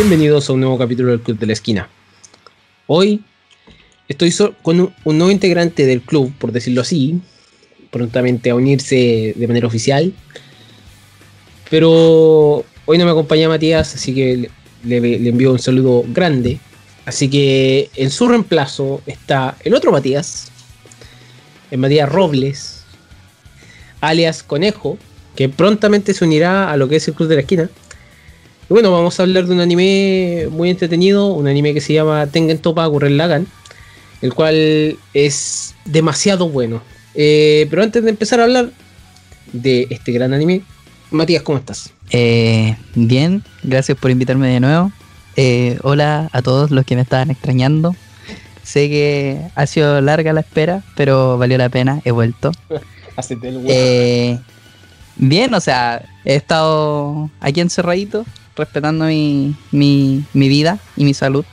Bienvenidos a un nuevo capítulo del Club de la Esquina. Hoy estoy con un, nuevo integrante del club, por decirlo así, prontamente a unirse de manera oficial. Pero hoy no me acompaña Matías, así que le, le envío un saludo grande. Así que en su reemplazo está el otro Matías, el Matías Robles, alias Conejo, que prontamente se unirá a lo que es el Club de la Esquina. Y bueno, vamos a hablar de un anime muy entretenido, un anime que se llama Tengen Topa Gurren Lagan, el cual es demasiado bueno. Eh, pero antes de empezar a hablar de este gran anime, Matías, ¿cómo estás? Eh, bien, gracias por invitarme de nuevo. Eh, hola a todos los que me estaban extrañando. Sé que ha sido larga la espera, pero valió la pena, he vuelto. eh, bien, o sea, he estado aquí encerradito, respetando mi, mi, mi vida y mi salud,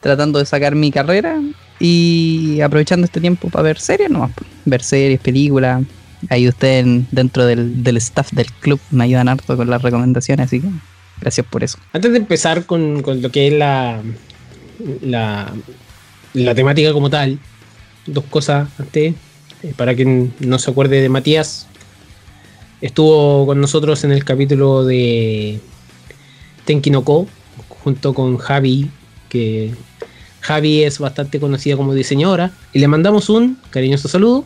tratando de sacar mi carrera y aprovechando este tiempo para ver series nomás, ver series, películas. Ahí ustedes dentro del, del staff del club me ayudan harto con las recomendaciones, así que gracias por eso. Antes de empezar con, con lo que es la, la, la temática como tal, dos cosas antes, eh, para quien no se acuerde de Matías, estuvo con nosotros en el capítulo de Tenkinoko, junto con Javi, que Javi es bastante conocida como diseñadora, y le mandamos un cariñoso saludo.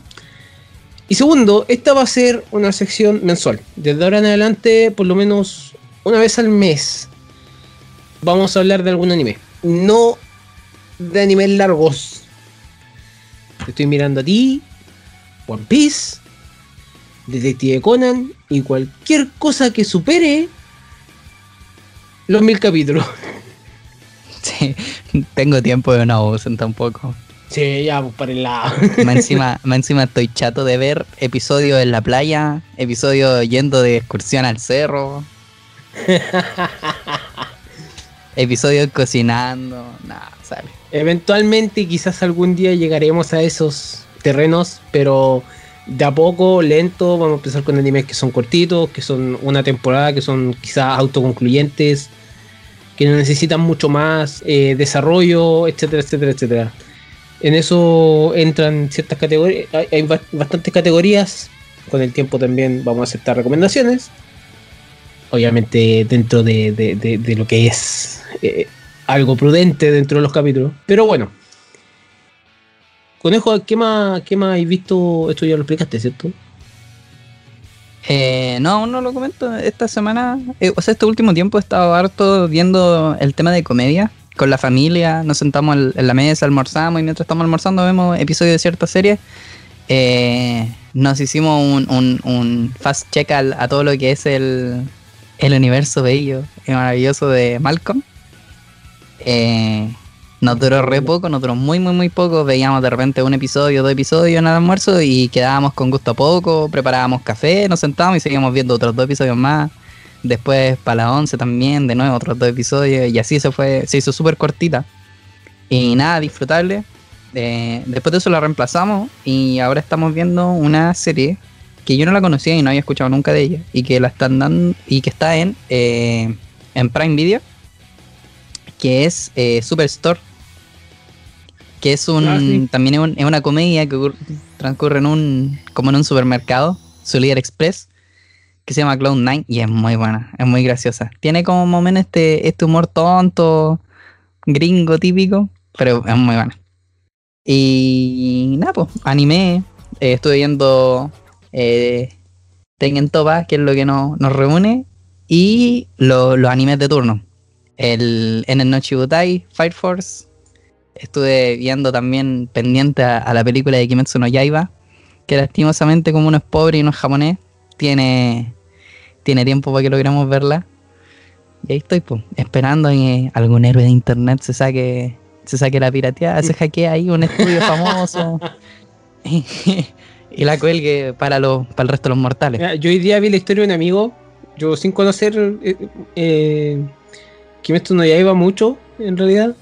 Y segundo, esta va a ser una sección mensual. Desde ahora en adelante, por lo menos una vez al mes, vamos a hablar de algún anime. No de animes largos. Te estoy mirando a ti, One Piece, Detective Conan y cualquier cosa que supere los mil capítulos. Sí, tengo tiempo de no usen tampoco. Sí, ya, pues para el lado. Más encima, más encima estoy chato de ver episodios en la playa, episodios yendo de excursión al cerro. episodios cocinando, nada, sale. Eventualmente, quizás algún día llegaremos a esos terrenos, pero de a poco, lento, vamos a empezar con animes que son cortitos, que son una temporada, que son quizás autoconcluyentes, que necesitan mucho más eh, desarrollo, etcétera, etcétera, etcétera. En eso entran ciertas categorías, hay bastantes categorías, con el tiempo también vamos a aceptar recomendaciones, obviamente dentro de, lo que es eh, algo prudente dentro de los capítulos, pero bueno, Conejo, ¿qué más, qué más has visto? Esto ya lo explicaste, ¿cierto? Eh, no, aún no lo comento. Esta semana, eh, o sea, este último tiempo he estado harto viendo el tema de comedia con la familia. Nos sentamos en la mesa, almorzamos y mientras estamos almorzando vemos episodios de ciertas series. Eh, nos hicimos un, fast check a todo lo que es el, el universo bello y maravilloso de Malcolm. Eh, nos duró re poco, nos duró muy, muy, muy poco. Veíamos de repente un episodio, dos episodios en el almuerzo y quedábamos con gusto a poco. Preparábamos café, nos sentábamos y seguíamos viendo otros dos episodios más. Después para las 11 también, de nuevo otros dos episodios. Y así se fue, se hizo súper cortita. Y nada, disfrutable. Eh, después de eso la reemplazamos y ahora estamos viendo una serie que yo no la conocía y no había escuchado nunca de ella. Y que la están dando y que está en, eh, en Prime Video que es eh, Superstore, que es un ah, también es, una comedia que transcurre en un como en un supermercado, su líder express, que se llama Cloud Nine y es muy buena, es muy graciosa. Tiene como momento este este humor tonto, gringo típico, pero es muy buena. Y nada, pues, anime, eh, estuve viendo eh, Tengen Topa, que es lo que nos reúne, y los animes de turno el, en el Nochibutai Fire Force estuve viendo también pendiente a, la película de Kimetsu no Yaiba, que lastimosamente como uno es pobre y uno es japonés, tiene, tiene tiempo para que logremos verla. Y ahí estoy, pues, esperando que algún héroe de internet se saque, se saque la pirateada, se hackea ahí un estudio famoso y, la cuelgue para, lo, para el resto de los mortales. yo hoy día vi la historia de un amigo, yo sin conocer eh, eh, Kimetsu no ya iba mucho, en realidad.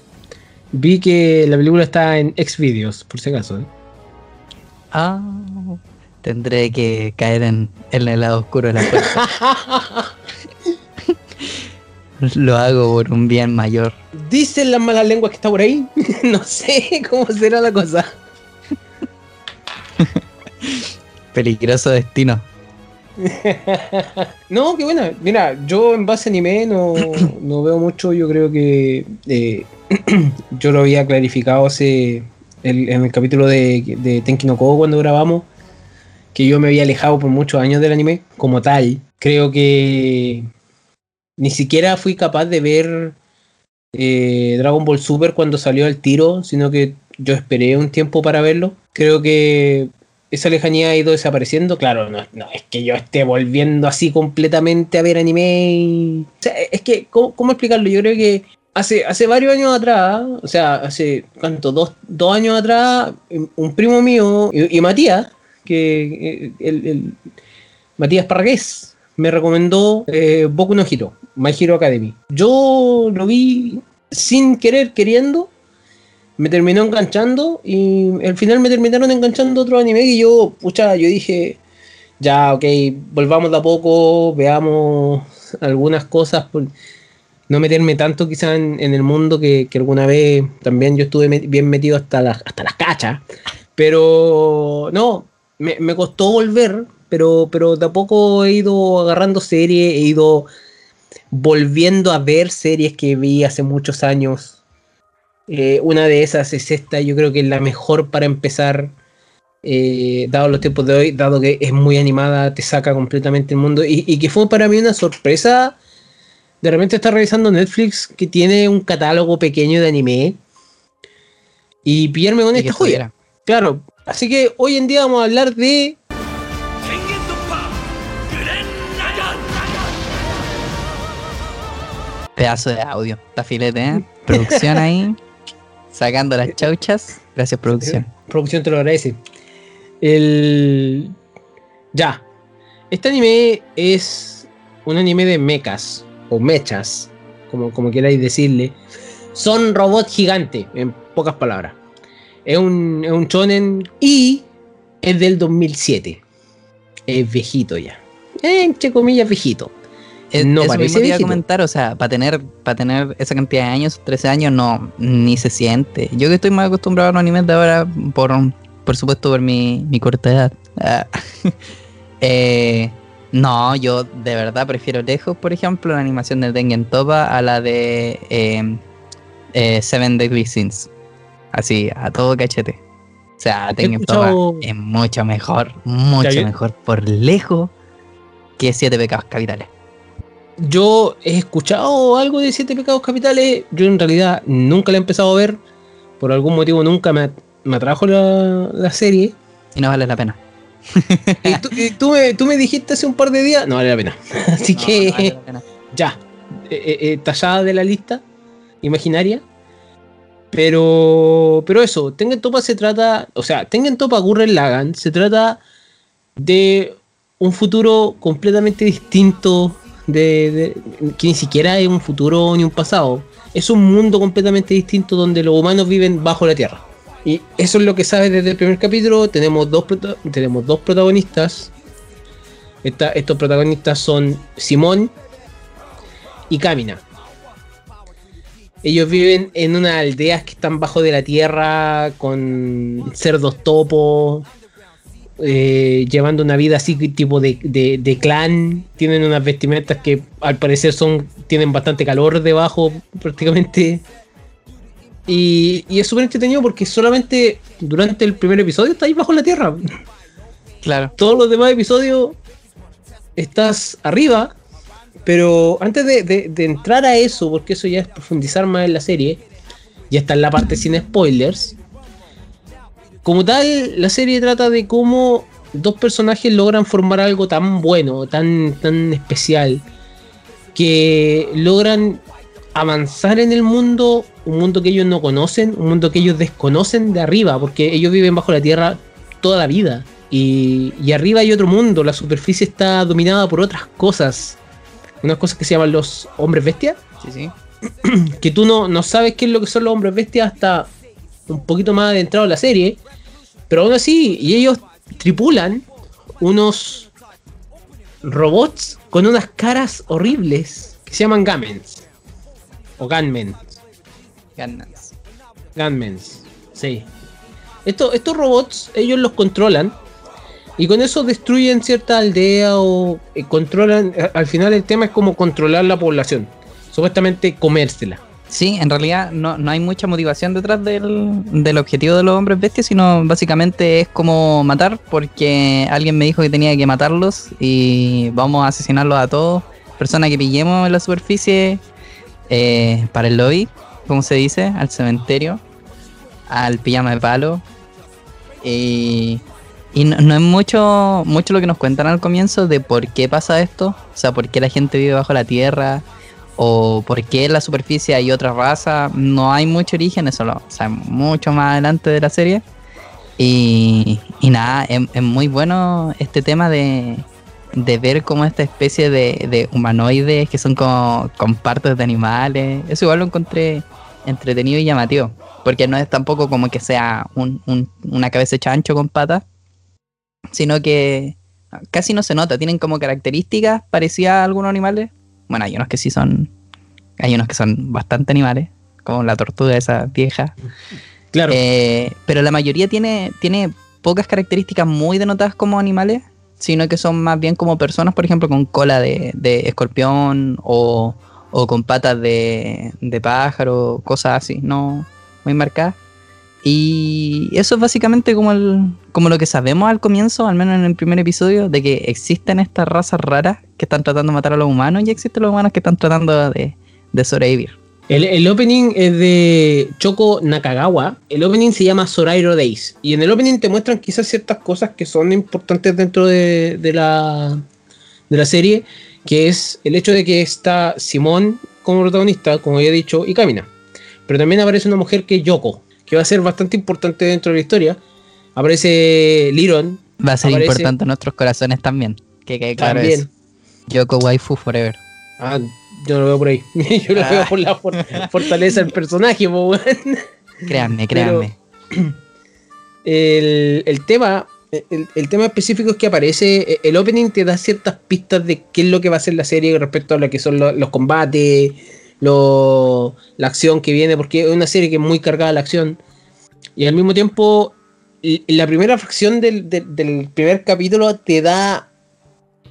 Vi que la película está en Xvideos, por si acaso. ¿eh? Ah, tendré que caer en, el lado oscuro de la puerta. Lo hago por un bien mayor. Dicen las malas lenguas que está por ahí. no sé cómo será la cosa. Peligroso destino. no, qué buena. Mira, yo en base a anime no, no veo mucho. Yo creo que eh, yo lo había clarificado hace en el capítulo de, de Tenki no Ko cuando grabamos. Que yo me había alejado por muchos años del anime como tal. Creo que ni siquiera fui capaz de ver eh, Dragon Ball Super cuando salió al tiro, sino que yo esperé un tiempo para verlo. Creo que esa lejanía ha ido desapareciendo. Claro, no, es que yo esté volviendo así completamente a ver anime. es que, ¿cómo, explicarlo? Yo creo que hace, hace varios años atrás, o sea, hace, ¿cuánto? Dos, años atrás, un primo mío y, Matías, que eh, el, Matías Parragués, me recomendó eh, Boku no Hero, My Hero Academy. Yo lo vi sin querer, queriendo, me terminó enganchando y al final me terminaron enganchando otro anime y yo, pucha, yo dije, ya, ok, volvamos de a poco, veamos algunas cosas, por no meterme tanto quizá en, el mundo que, alguna vez también yo estuve bien metido hasta, las hasta las cachas, pero no, me, me, costó volver, pero, pero de a poco he ido agarrando series, he ido volviendo a ver series que vi hace muchos años eh, una de esas es esta, yo creo que es la mejor para empezar, eh, dado los tiempos de hoy, dado que es muy animada, te saca completamente el mundo y, que fue para mí una sorpresa. De repente está revisando Netflix que tiene un catálogo pequeño de anime y pillarme con esta joya. Claro, así que hoy en día vamos a hablar de Pedazo de audio. Está filete, ¿eh? Producción ahí. Sacando las chauchas. Gracias, producción. Producción te lo agradece. El. Ya. Este anime es un anime de mechas. O mechas. Como, como queráis decirle. Son robots gigantes. En pocas palabras. Es un, es un shonen. Y es del 2007. Es viejito ya. Entre comillas, viejito no eso parece mismo comentar, o sea, para tener, para tener esa cantidad de años, 13 años, no, ni se siente. Yo que estoy más acostumbrado a los animes de ahora, por, por supuesto, por mi, mi corta edad. Ah. Eh, no, yo de verdad prefiero lejos, por ejemplo, la animación de Tengen Topa a la de eh, eh, Seven Deadly Sins. Así, a todo cachete. O sea, Tengen Topa es mucho mejor, mucho mejor por lejos que Siete Pecados Capitales yo he escuchado algo de Siete Pecados Capitales. Yo en realidad nunca la he empezado a ver. Por algún motivo nunca me, atrajo la, serie. Y no vale la pena. y, tú, me, dijiste hace un par de días, no vale la pena. Así que ya, eh, eh, eh, tallada de la lista imaginaria. Pero, pero eso, Tengen Topa se trata, o sea, Tengen Topa Gurren Lagan se trata de un futuro completamente distinto de, que ni siquiera es un futuro ni un pasado. Es un mundo completamente distinto donde los humanos viven bajo la tierra. Y eso es lo que sabes desde el primer capítulo. Tenemos dos, tenemos dos protagonistas. estos protagonistas son Simón y Camina. Ellos viven en unas aldeas que están bajo de la tierra con cerdos topos, eh, llevando una vida así tipo de, clan, tienen unas vestimentas que al parecer son tienen bastante calor debajo prácticamente. Y, es súper entretenido porque solamente durante el primer episodio estás ahí bajo la tierra. Claro. Todos los demás episodios estás arriba, pero antes de, de entrar a eso, porque eso ya es profundizar más en la serie, ya está en la parte sin spoilers como tal, la serie trata de cómo dos personajes logran formar algo tan bueno, tan, tan especial, que logran avanzar en el mundo, un mundo que ellos no conocen, un mundo que ellos desconocen de arriba, porque ellos viven bajo la tierra toda la vida. Y, arriba hay otro mundo, la superficie está dominada por otras cosas. Unas cosas que se llaman los hombres bestias. Sí, sí. Que tú no, no sabes qué es lo que son los hombres bestias hasta un poquito más adentrado en la serie. Pero aún así, y ellos tripulan unos robots con unas caras horribles que se llaman Gamens. O Gunmen. Ganas. Gunmens. Sí. Esto- estos robots, ellos los controlan. Y con eso destruyen cierta aldea o eh, controlan. a- Al final el tema es como controlar la población. Supuestamente comérsela. Sí, en realidad no, no hay mucha motivación detrás del, del objetivo de los hombres bestias, sino básicamente es como matar, porque alguien me dijo que tenía que matarlos y vamos a asesinarlos a todos. Persona que pillemos en la superficie eh, para el lobby, como se dice, al cementerio, al pijama de palo. Y, y no, no es mucho, mucho lo que nos cuentan al comienzo de por qué pasa esto, o sea, por qué la gente vive bajo la tierra, o por qué en la superficie hay otra raza. No hay mucho origen, eso lo sabemos mucho más adelante de la serie. Y, y nada, es, es muy bueno este tema de, de ver cómo esta especie de, de humanoides que son como con partes de animales. Eso igual lo encontré entretenido y llamativo. Porque no es tampoco como que sea un- un- una cabeza hecha ancho con patas, sino que casi no se nota. Tienen como características parecidas a algunos animales. Bueno, hay unos que sí son. Hay unos que son bastante animales, como la tortuga esa vieja. Claro. Eh, pero la mayoría tiene, tiene pocas características muy denotadas como animales, sino que son más bien como personas, por ejemplo, con cola de, de escorpión o, o con patas de, de pájaro, cosas así, no muy marcadas. Y eso es básicamente como, el, como lo que sabemos al comienzo, al menos en el primer episodio, de que existen estas razas raras que están tratando de matar a los humanos y existen los humanos que están tratando de, de sobrevivir. El, opening es de Choco Nakagawa. El opening se llama Sorairo Days. Y en el opening te muestran quizás ciertas cosas que son importantes dentro de, de la, de la serie. Que es el hecho de que está Simón como protagonista, como ya he dicho, y camina. Pero también aparece una mujer que es Yoko, que va a ser bastante importante dentro de la historia. Aparece Liron. Va a ser Aparece- importante en nuestros corazones también. Que quede claro También. Yoko Waifu Forever. Ah, yo lo veo por ahí. yo lo Ah. veo por la for- fortaleza del personaje, po. Créanme, Pero- créanme. el, el tema el, el tema específico es que aparece eh, el opening te da ciertas pistas de qué es lo que va a ser la serie respecto a lo que son lo- los combates lo- la acción que viene porque es una serie que es muy cargada la acción y al mismo tiempo la primera fracción del, del- del primer capítulo te da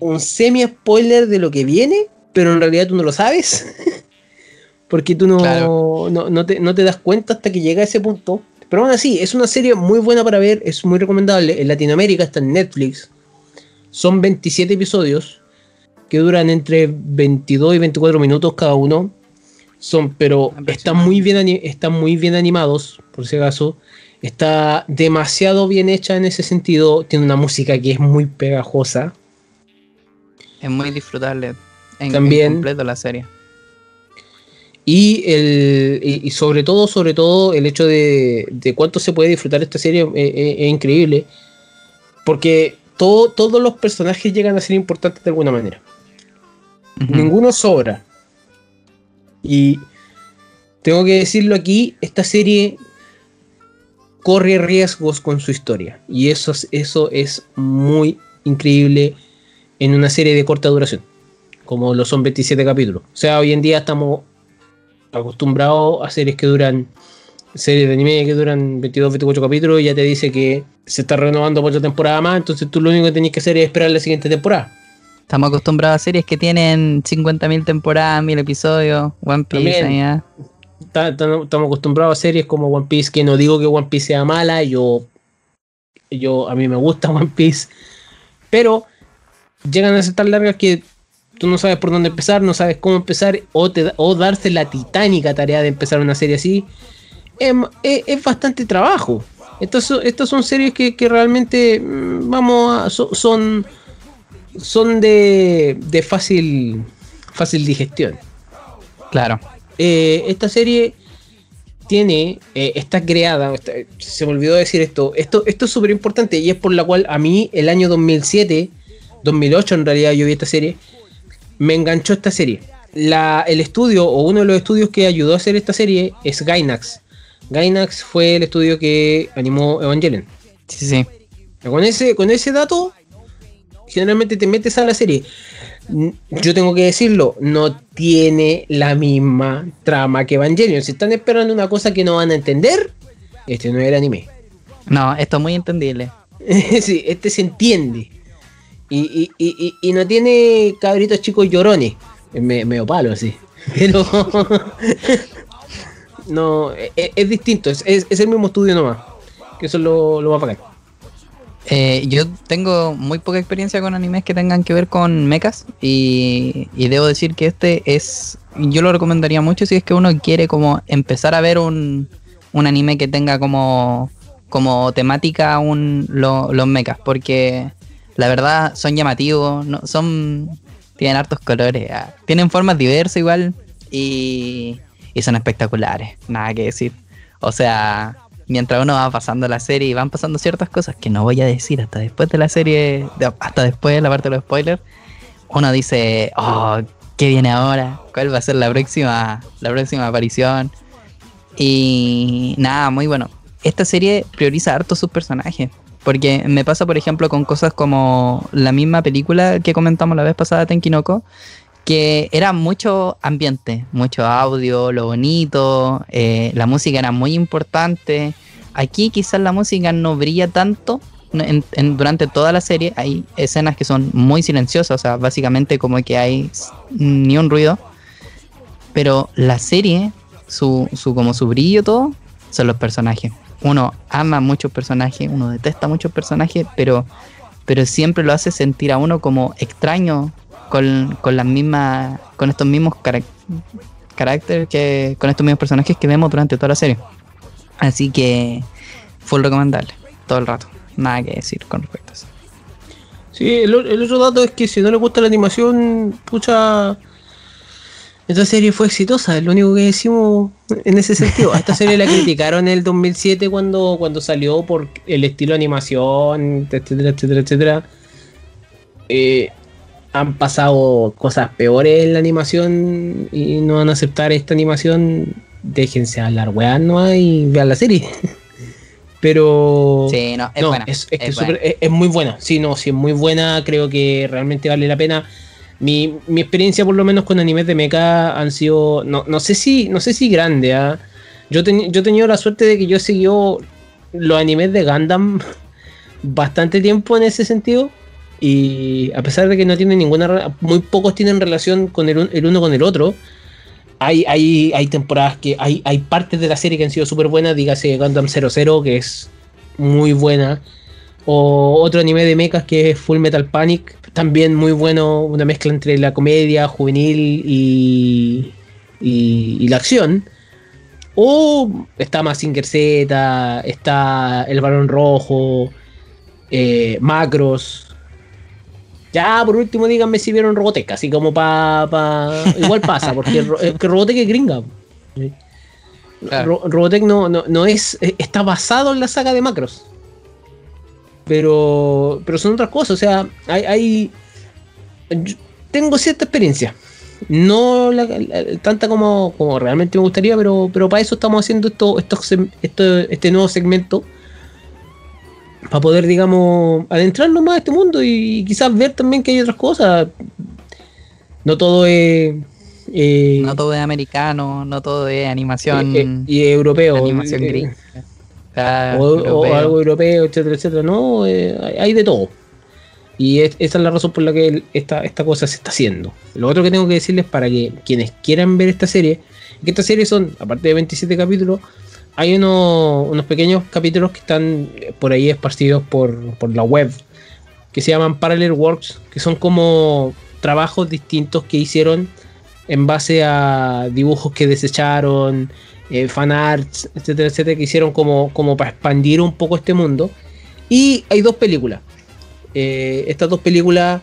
un semi spoiler de lo que viene pero en realidad tú no lo sabes porque tú no, Claro. no, no te, no te das cuenta hasta que llega a ese punto pero aún así, es una serie muy buena para ver, es muy recomendable. En Latinoamérica está en Netflix. Son 27 episodios que duran entre 22 y 24 minutos cada uno. Son, pero están muy bien, están muy bien animados, por si acaso. Está demasiado bien hecha en ese sentido. Tiene una música que es muy pegajosa. Es muy disfrutable. En, También- en completo la serie. Y, el, y, sobre todo, sobre todo, el hecho de, de cuánto se puede disfrutar esta serie eh, eh, es increíble. Porque todo, todos los personajes llegan a ser importantes de alguna manera. Ninguno sobra. Y tengo que decirlo aquí, esta serie corre riesgos con su historia. Y eso, es- eso es muy increíble en una serie de corta duración. Como lo son 27 capítulos. O sea, hoy en día estamos acostumbrados a series que duran... Series de anime que duran 22, 24 capítulos y ya te dice que se está renovando por otra temporada más, entonces tú lo único que tenés que hacer es esperar la siguiente temporada. Estamos acostumbrados a series que tienen 50.000 temporadas, 1000 episodios, One Piece, También. ah. ta- ta- estamos acostumbrados a series como One Piece, que no digo que One Piece sea mala, yo, yo a mí me gusta One Piece, pero llegan a ser tan largas que tú no sabes por dónde empezar, no sabes cómo empezar, o, te, o darse la titánica tarea de empezar una serie así, es, es- es bastante trabajo. Estas son, estas son series que, que realmente, mm, vamos a, so- son, son de, de fácil, fácil digestión. Claro. Eh, esta serie tiene, eh, está creada, está- se me olvidó decir esto, esto, esto es súper importante y es por la cual a mí el año 2007, 2008 en realidad yo vi esta serie, me enganchó esta serie. La, el estudio o uno de los estudios que ayudó a hacer esta serie es Gainax. Gainax fue el estudio que animó Evangelion. Sí, sí. Con ese, con ese dato, generalmente te metes a la serie. yo tengo que decirlo, no tiene la misma trama que Evangelion. Si están esperando una cosa que no van a entender, este no es el anime. No, esto es muy entendible. sí, este se entiende. Y, y, no tiene cabritos chicos llorones. Me, medio palo, así. Pero. no, e, e, es, distinto. Es, el mismo estudio nomás. Que eso es lo, lo más bacán. Eh, yo tengo muy poca experiencia con animes que tengan que ver con mechas y, debo decir que este es, yo lo recomendaría mucho si es que uno quiere como empezar a ver un, un anime que tenga como, como temática un, los mechas, porque la verdad son llamativos, no, son tienen hartos colores, ah, tienen formas diversas igual y, y son espectaculares, nada que decir. O sea, mientras uno va pasando la serie y van pasando ciertas cosas que no voy a decir hasta después de la serie, hasta después de la parte de los spoilers, uno dice, oh, ¿qué viene ahora? ¿Cuál va a ser la próxima, la próxima aparición? Y nada, muy bueno. Esta serie prioriza harto sus personajes. Porque me pasa, por ejemplo, con cosas como la misma película que comentamos la vez pasada, Tenkinoko, que era mucho ambiente, mucho audio, lo bonito, eh, la música era muy importante. Aquí quizás la música no brilla tanto durante toda la serie. Hay escenas que son muy silenciosas, o sea, básicamente como que hay ni un ruido. Pero la serie, su, su, como su brillo todo, son los personajes. Uno ama muchos personajes, uno detesta muchos personajes, pero, pero siempre lo hace sentir a uno como extraño con, con las mismas, con estos mismos caracteres que, con estos mismos personajes que vemos durante toda la serie. Así que full recomendable, todo el rato. Nada que decir con respecto a eso. Sí, el, otro dato es que si no le gusta la animación, pucha, esta serie fue exitosa, es lo único que decimos en ese sentido. A esta serie la criticaron en el 2007 cuando, cuando salió por el estilo de animación, etcétera, etcétera, etcétera. Eh, han pasado cosas peores en la animación y no van a aceptar esta animación, déjense hablar weá no y vean la serie. Pero. Sí, no, es buena. Es, es, muy buena. Sí, no, sí, es muy buena. Creo que realmente vale la pena. Mi, experiencia, por lo menos, con animes de mecha han sido. No, no sé si. No sé si grande, ¿ah? Yo, yo he tenido la suerte de que yo he seguido los animes de Gundam bastante tiempo en ese sentido. Y a pesar de que no tienen ninguna. Muy pocos tienen relación con el, uno con el otro. Hay, hay, hay temporadas que. Hay, hay partes de la serie que han sido súper buenas. Dígase Gundam 00, que es muy buena. O otro anime de mechas que es Full Metal Panic. También muy bueno. Una mezcla entre la comedia juvenil y. y, la acción. O está Mazinger Z, está El Balón Rojo, eh, Macros, ya, por último, díganme si vieron Robotech, así como para. Pa... Igual pasa, porque que Robotech es gringa. Robotech no, no, es. Eh, está basado en la saga de Macros. Pero. Pero son otras cosas. O sea, hay. tengo cierta experiencia. No tanta como, como realmente me gustaría, pero, pero para eso estamos haciendo esto, esto, esto, este nuevo segmento para poder, digamos, adentrarnos más a este mundo y, quizás ver también que hay otras cosas. No todo es... Eh, no todo es americano, no todo es animación... Eh, eh, y europeo. Animación gringa. o, algo europeo, etcétera, etcétera. No, hay de todo. Y esa es la razón por la que esta, esta cosa se está haciendo. Lo otro que tengo que decirles para que quienes quieran ver esta serie, que esta serie son, aparte de 27 capítulos, hay unos pequeños capítulos que están por ahí esparcidos por, la web, que se llaman Parallel Works, que son como trabajos distintos que hicieron en base a dibujos que desecharon, eh, fanarts, etcétera, etcétera, que hicieron como, como para expandir un poco este mundo. Y hay dos películas. Eh, estas dos películas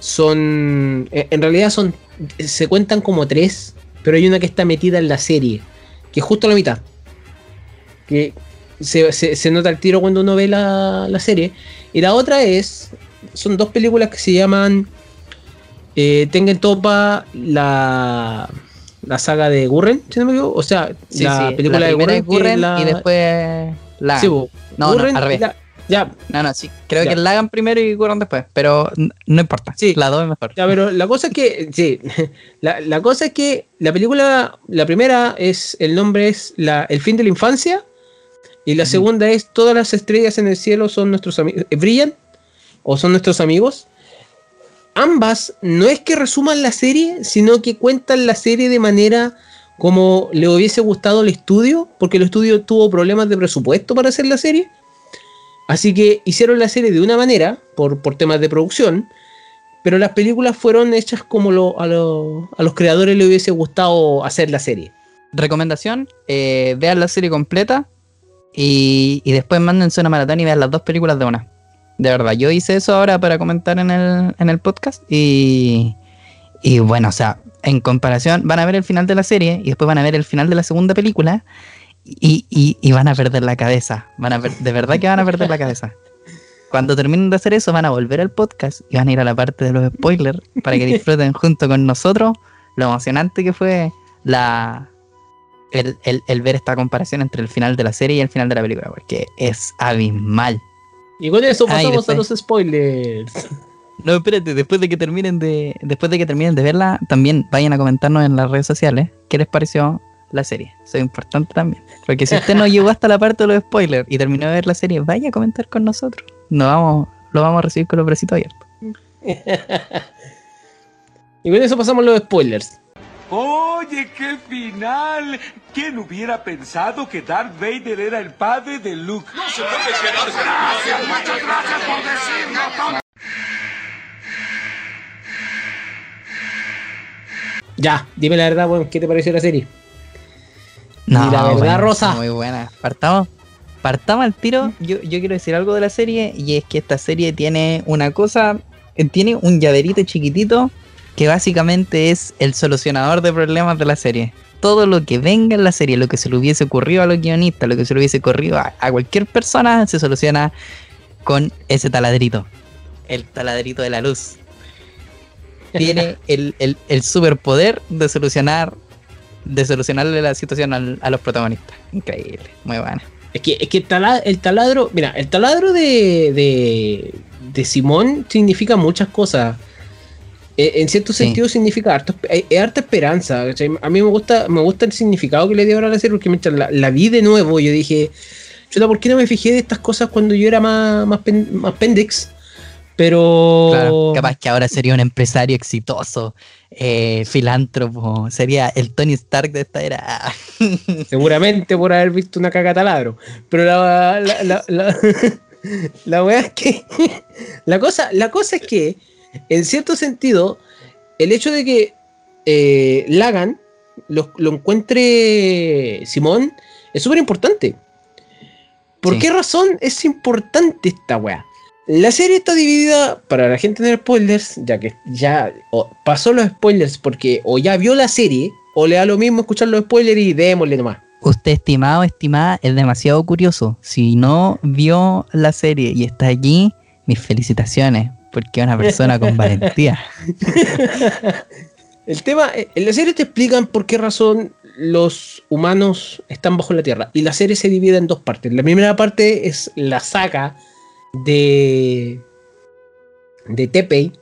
son, eh, en realidad son, se cuentan como tres, pero hay una que está metida en la serie, que es justo a la mitad que se, nota el tiro cuando uno ve la, serie. Y la otra es, son dos películas que se llaman eh, Tengen Topa la, la saga de Gurren, si no me equivoco. O sea, la película de Gurren, y después la... no, Gurren, Ya. No, no, sí. Creo que la hagan primero y Cuarón después. Pero no importa. Sí. La dos es mejor. Ya, pero la cosa es que. Sí. La, cosa es que la película. La primera es. El nombre es la, El fin de la infancia. Y la segunda es Todas las estrellas en el cielo son nuestros amigos. Eh, brillan. O son nuestros amigos. Ambas no es que resuman la serie, sino que cuentan la serie de manera como le hubiese gustado el estudio, porque el estudio tuvo problemas de presupuesto para hacer la serie. Así que hicieron la serie de una manera, por, por temas de producción, pero las películas fueron hechas como lo, a, los creadores les hubiese gustado hacer la serie. Recomendación, eh, vean la serie completa y, después mándense una maratón y vean las dos películas de una. De verdad, yo hice eso ahora para comentar en el, en el podcast y, y bueno, o sea, en comparación, van a ver el final de la serie y después van a ver el final de la segunda película y, van a perder la cabeza. Van a de verdad que van a perder la cabeza. Cuando terminen de hacer eso, van a volver al podcast y van a ir a la parte de los spoilers para que disfruten junto con nosotros lo emocionante que fue la el, ver esta comparación entre el final de la serie y el final de la película, porque es abismal. Y con eso pasamos a los spoilers. No, espérate, después de que terminen de después de que terminen de verla, también vayan a comentarnos en las redes sociales qué les pareció la serie. Eso es importante también. Porque si usted no llegó hasta la parte de los spoilers y terminó de ver la serie, vaya a comentar con nosotros. No vamos, lo vamos a recibir con los bracitos abiertos. y con eso pasamos los spoilers. Oye, qué final. ¿Quién hubiera pensado que Darth Vader era el padre de Luke? No se puede Gracias, muchas gracias por decirlo. Ya, dime la verdad, bueno, ¿qué te pareció la serie? No, la verdad, Rosa. Muy buena. Partamos. Partamos al tiro. Yo, yo quiero decir algo de la serie. Y es que esta serie tiene una cosa. Tiene un llaverito chiquitito. Que básicamente es el solucionador de problemas de la serie. Todo lo que venga en la serie, lo que se le hubiese ocurrido a los guionistas, lo que se le hubiese ocurrido a, cualquier persona, se soluciona con ese taladrito. El taladrito de la luz. Tiene el, el, el superpoder de solucionar de solucionarle la situación a los protagonistas. Increíble, muy buena. Es que, es que el, taladro, mira, el taladro de, de, Simón significa muchas cosas. E, en cierto sentido significa harto, eh, es harta esperanza. A mí me gusta, me gusta el significado que le dio ahora a la serie, porque mientras la, vi de nuevo, yo dije, chuta, ¿por qué no me fijé de estas cosas cuando yo era más, más, más pendex? Pero. Claro, capaz que ahora sería un empresario exitoso, eh, filántropo, sería el Tony Stark de esta era. Seguramente por haber visto una caca taladro. Pero la, la, la, la, es que. la, cosa, la cosa es que, en cierto sentido, el hecho de que eh, Lagan lo, encuentre Simón es súper importante. ¿Por qué razón es importante esta weá? La serie está dividida, para la gente tener spoilers, ya que ya pasó los spoilers porque o ya vio la serie, o le da lo mismo escuchar los spoilers y démosle nomás. Usted, estimado, estimada, es demasiado curioso. Si no vio la serie y está allí, mis felicitaciones, porque es una persona con valentía. El tema, eh, en la serie te explican por qué razón los humanos están bajo la Tierra. Y la serie se divide en dos partes. La primera parte es la saga de, de Tepei,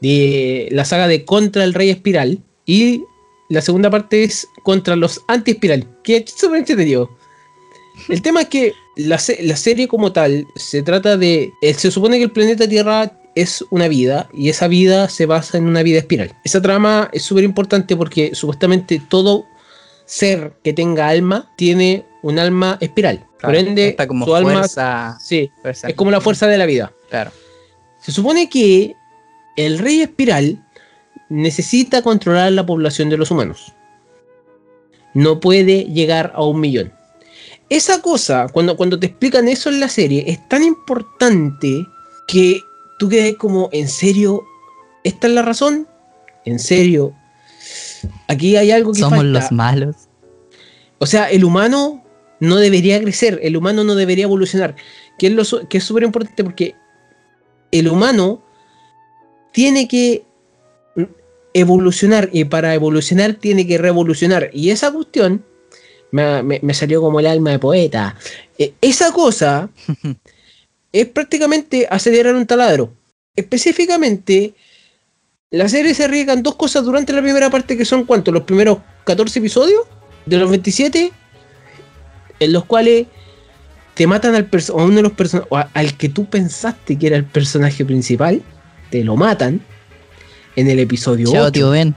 de la saga de Contra el Rey Espiral, y la segunda parte es contra los anti-espiral, que es súper entretenido. El tema es que la, serie como tal se trata de... Se supone que el planeta Tierra es una vida y esa vida se basa en una vida espiral. Esa trama es súper importante porque supuestamente todo ser que tenga alma tiene un alma espiral. Por ende, su alma sí, es como la fuerza de la vida. Claro. Se supone que el rey espiral necesita controlar la población de los humanos. No puede llegar a un millón. Esa cosa, cuando, cuando te explican eso en la serie, es tan importante que tú quedes como, ¿en serio? ¿Esta es la razón? ¿En serio? Aquí hay algo que Somos los malos. O sea, el humano no debería crecer, el humano no debería evolucionar. Que es que es súper importante porque el humano tiene que evolucionar y para evolucionar tiene que revolucionar. Y esa cuestión me, salió como el alma de poeta. E, esa cosa es prácticamente acelerar un taladro. Específicamente, la serie se arriesga en dos cosas durante la primera parte, que son cuántos, los primeros 14 episodios de los 27, en los cuales te matan al a uno de los personajes, al que tú pensaste que era el personaje principal, te lo matan en el episodio Chao, 8. tío Ben.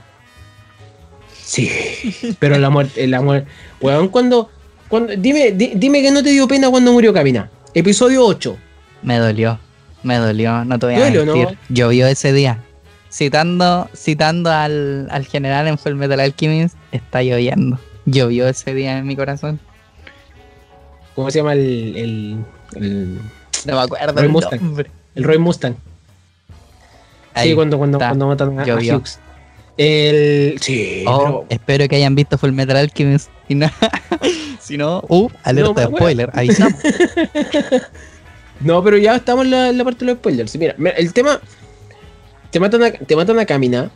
Sí, pero la muerte, la muerte. Weón, cuando, cuando dime, di- dime que no te dio pena cuando murió Camina. Episodio 8. Me dolió. Me dolió, no te voy a mentir. Llovió ese día. Citando, citando al, al general en Full Metal Alchemist, está lloviendo. Llovió ese día en mi corazón. ¿Cómo se llama el, el, el, No me acuerdo Roy el Mustang. nombre. el Roy Mustang? Ahí sí, cuando, cuando, está. cuando matan a, a. Hughes. El, sí, Oh, pero- espero que hayan visto Full Metal Alchemist. Si no, uh, alerta No, de spoiler, avisamos. No, pero ya estamos en la, parte de los spoilers. Mira, mira, el tema. Te matan a, te matan a Kamina.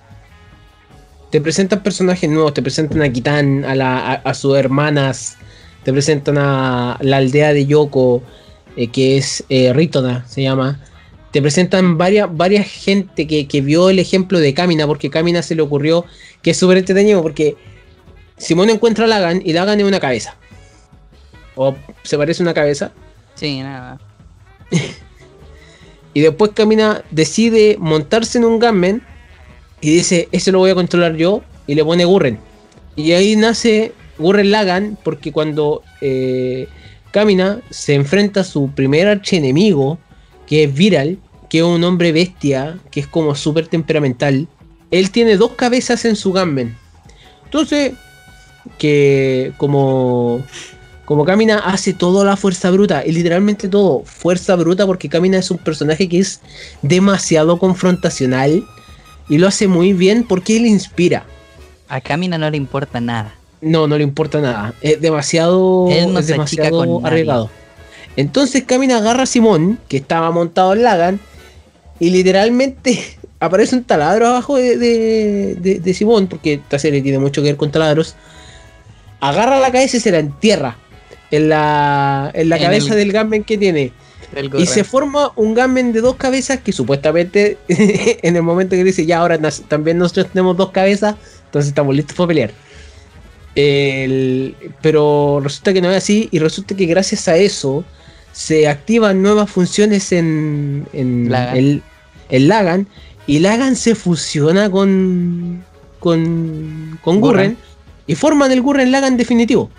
Te presentan personajes nuevos. Te presentan a Kitan, a, la, a, sus hermanas. Te presentan a la aldea de Yoko, eh, que es eh, Ritona, se llama. Te presentan varias, varias gente que, que vio el ejemplo de Kamina, porque Kamina se le ocurrió que es súper entretenido, porque Simón encuentra a Lagan y Lagan es una cabeza. O se parece a una cabeza. Sí, nada. Y después Camina decide montarse en un Gunman y dice, ese lo voy a controlar yo. Y le pone Gurren. Y ahí nace Gurren Lagan porque cuando eh, Kamina se enfrenta a su primer archienemigo, que es Viral, que es un hombre bestia, que es como súper temperamental, él tiene dos cabezas en su Gunman. Entonces, que como como Kamina hace toda la fuerza bruta, y literalmente todo, fuerza bruta, porque Kamina es un personaje que es demasiado confrontacional y lo hace muy bien porque él inspira. A Kamina no le importa nada. No, no le importa nada. Es demasiado, Él no es arriesgado. Entonces Kamina agarra a Simón, que estaba montado en Lagan, y literalmente aparece un taladro abajo de, de- de- de Simón, porque esta serie tiene mucho que ver con taladros. Agarra la cabeza y se la entierra en la, en la En cabeza el- del Gunman que tiene. El Y se forma un Gunman de dos cabezas que supuestamente en el momento que dice ya ahora también nosotros tenemos dos cabezas, entonces estamos listos para pelear. El- pero resulta que no es así y resulta que gracias a eso se activan nuevas funciones en, en Lagan. el, en Lagan y Lagan se fusiona con, con, con Gurren, Gurren. y forman el Gurren Lagan definitivo.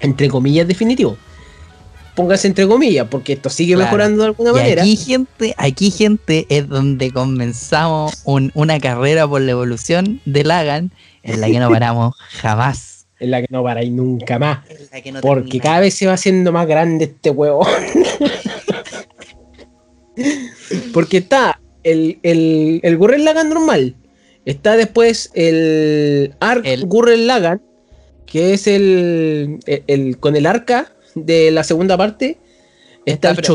Entre comillas definitivo. Póngase entre comillas, porque esto sigue Claro. mejorando de alguna Y manera. aquí, gente, aquí, gente, es donde comenzamos un- una carrera por la evolución de Lagan en la que no paramos jamás. En la que no paráis nunca más. En la que no Porque termina. cada vez se va haciendo más grande este huevo. porque está el, el, el Gurren Lagan normal. Está después el Arc El- Gurren Lagan, que es el, el, el- con el arca de la segunda parte. Está, Está, el.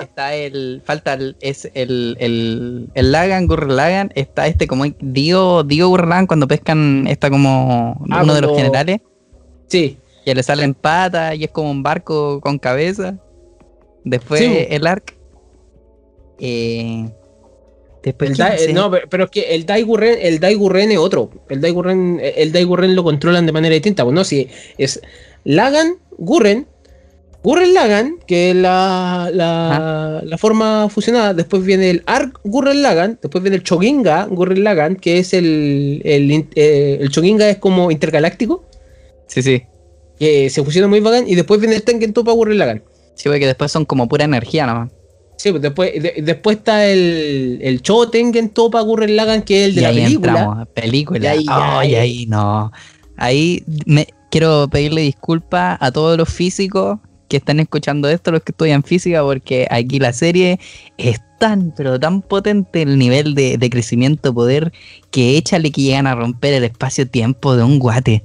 Está el. Falta el. Es el. El, el Lagan, Gurren Lagan. Está este como. Dio, Dio cuando pescan. Está como. Ah, uno de los generales. Sí, Que le salen patas y es como un barco con cabeza. Después Sí. el Arc. Eh, después. El ¿quién Dai- hace? no, pero, pero es que el Daigurren, el Daigurren es otro. El Daigurren, el Daigurren lo controlan de manera distinta. Pues no, si es Lagan, Gurren, Gurren Lagan, que es la, la, la forma fusionada. Después viene el Arc Gurren Lagan. Después viene el Choginga Gurren Lagan, que es el. El, eh, el Choginga es como intergaláctico, Sí, sí. que se fusiona muy bacán. Y después viene el Tengen Topa Gurren Lagan. Sí, porque después son como pura energía nomás. Sí, pues después, de- después está el, el Cho Tengen Topa Gurren Lagan, que es el de y la ahí película. entramos, película. Y ahí. ahí no. Ahí me quiero pedirle disculpas a todos los físicos que están escuchando esto, los que estudian física, porque aquí la serie es tan, pero tan potente el nivel de, de crecimiento poder que échale que llegan a romper el espacio-tiempo de un guate.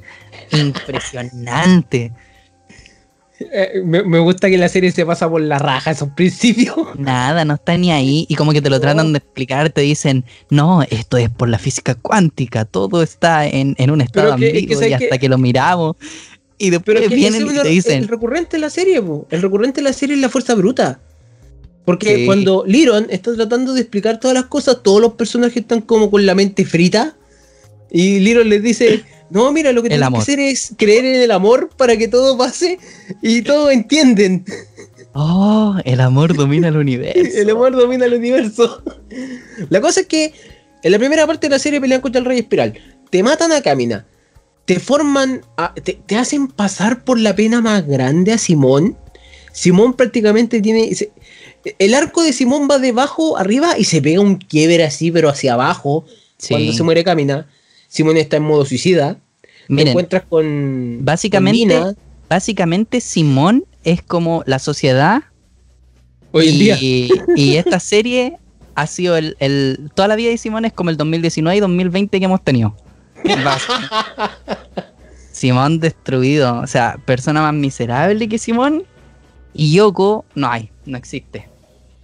Impresionante. Eh, me, me gusta que la serie se pasa por la raja esos principios. Nada, no está ni ahí. Y como que te lo tratan de explicar, te dicen, no, esto es por la física cuántica, todo está en, en un estado que- es que ambiguo y ¿sabes hasta que lo miramos. Y después Pero vienen y te el, dicen, el recurrente de la serie, po. el recurrente de la serie es la fuerza bruta. Porque Sí. cuando Liron está tratando de explicar todas las cosas, todos los personajes están como con la mente frita. Y Liron les dice, no, mira, lo que tienes que hacer es creer en el amor para que todo pase y todos entienden. Oh, el amor domina el universo. El amor domina el universo. La cosa es que en la primera parte de la serie pelean contra el Rey Espiral. Te matan a Camina. Te forman. a- te, te hacen pasar por la pena más grande a Simón. Simón prácticamente tiene. se- el arco de Simón va debajo, arriba y se pega un quiebre así, pero hacia abajo. Sí. Cuando se muere Camina. Simón está en modo suicida. Te Miren, encuentras con. básicamente- con básicamente Simón es como la sociedad Hoy en y, día. y esta serie ha sido el, el- Toda la vida de Simón es como el 2019 y 2020 que hemos tenido. Simón destruido. O sea, persona más miserable que Simón. Y Yoko no hay, no existe.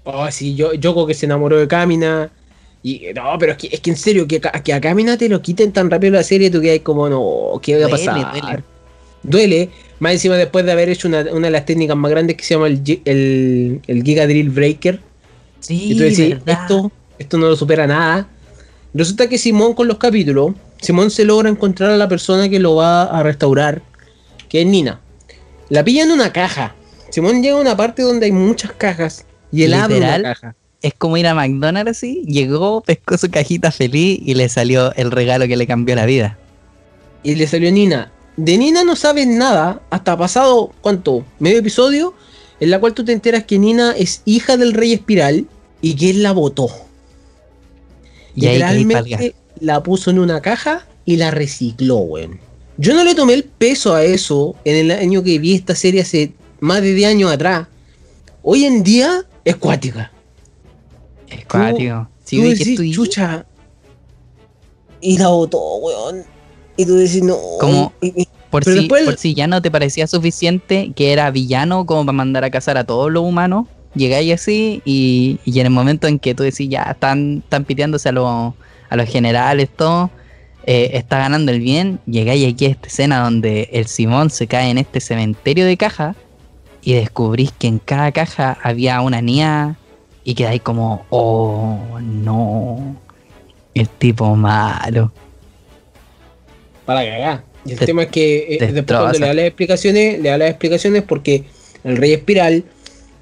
Oh, sí, yo, Yoko que se enamoró de Kamina. Y no, pero es que, es que en serio, que, a- que a Kamina te lo quiten tan rápido la serie, tú quedas como, no, ¿qué va a pasar? duele. Duele. Más encima después de haber hecho una, una de las técnicas más grandes que se llama el, el, el Giga Drill Breaker. Sí, Y tú decís, ¿verdad? esto, esto no lo supera nada. Resulta que Simón con los capítulos, Simón se logra encontrar a la persona que lo va a restaurar, que es Nina. La pilla en una caja. Simón llega a una parte donde hay muchas cajas y él abre Literal. una caja. Es como ir a McDonald's así, llegó, pescó su cajita feliz y le salió el regalo que le cambió la vida. Y le salió Nina. De Nina no sabes nada hasta pasado, ¿cuánto? Medio episodio, en la cual tú te enteras que Nina es hija del rey espiral y que él la votó. Y ahí Literalmente la puso en una caja y la recicló, weón. Yo no le tomé el peso a eso en el año que vi esta serie hace más de 10 años atrás. Hoy en día es cuática. Es cuático. Sí, tú decís, tú y- chucha. Y la votó, weón. Y tú decís, no. Como- Por si, después- por si ya no te parecía suficiente que era villano como para mandar a cazar a todos los humanos, llegáis así y, y en el momento en que tú decís ya están, están piteándose a, los a los generales, todo, eh, está ganando el bien, llegáis aquí a esta escena donde el Simón se cae en este cementerio de caja y descubrís que en cada caja había una niña y quedáis como, oh no, el tipo malo. para cagar. Y el Te- tema es que eh, después cuando le da las explicaciones, le da las explicaciones porque el rey espiral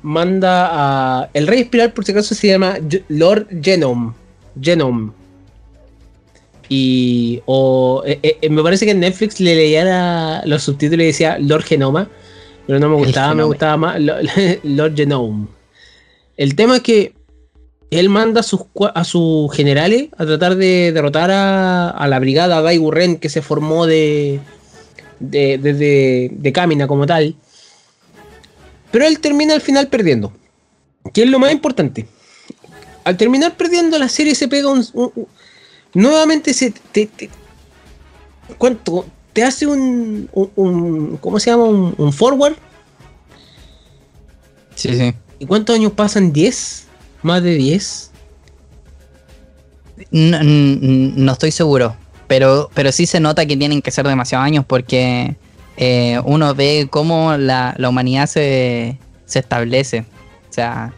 manda a. El rey espiral, por si acaso, se llama Lord Genome. Genome. Y. O. eh, eh, me parece que en Netflix le leía la- los subtítulos y decía Lord Genoma. Pero no me gustaba, me gustaba más Lo- Lord Genome. El tema es que él manda a sus, a sus generales a tratar de derrotar a, a la brigada Daiburren que se formó de, de, de, de- de como tal. Pero él termina al final perdiendo. Que es lo más importante. Al terminar perdiendo, la serie se pega un. nuevamente se. Te, te- ¿Cuánto? Te hace un, un, ¿Cómo se llama? Un forward. Sí, sí. ¿Y cuántos años pasan? ¿10? ¿Más de 10? No, estoy seguro, pero, pero sí se nota que tienen que ser demasiados años porque eh, uno ve cómo la, la humanidad se, se establece. O sea,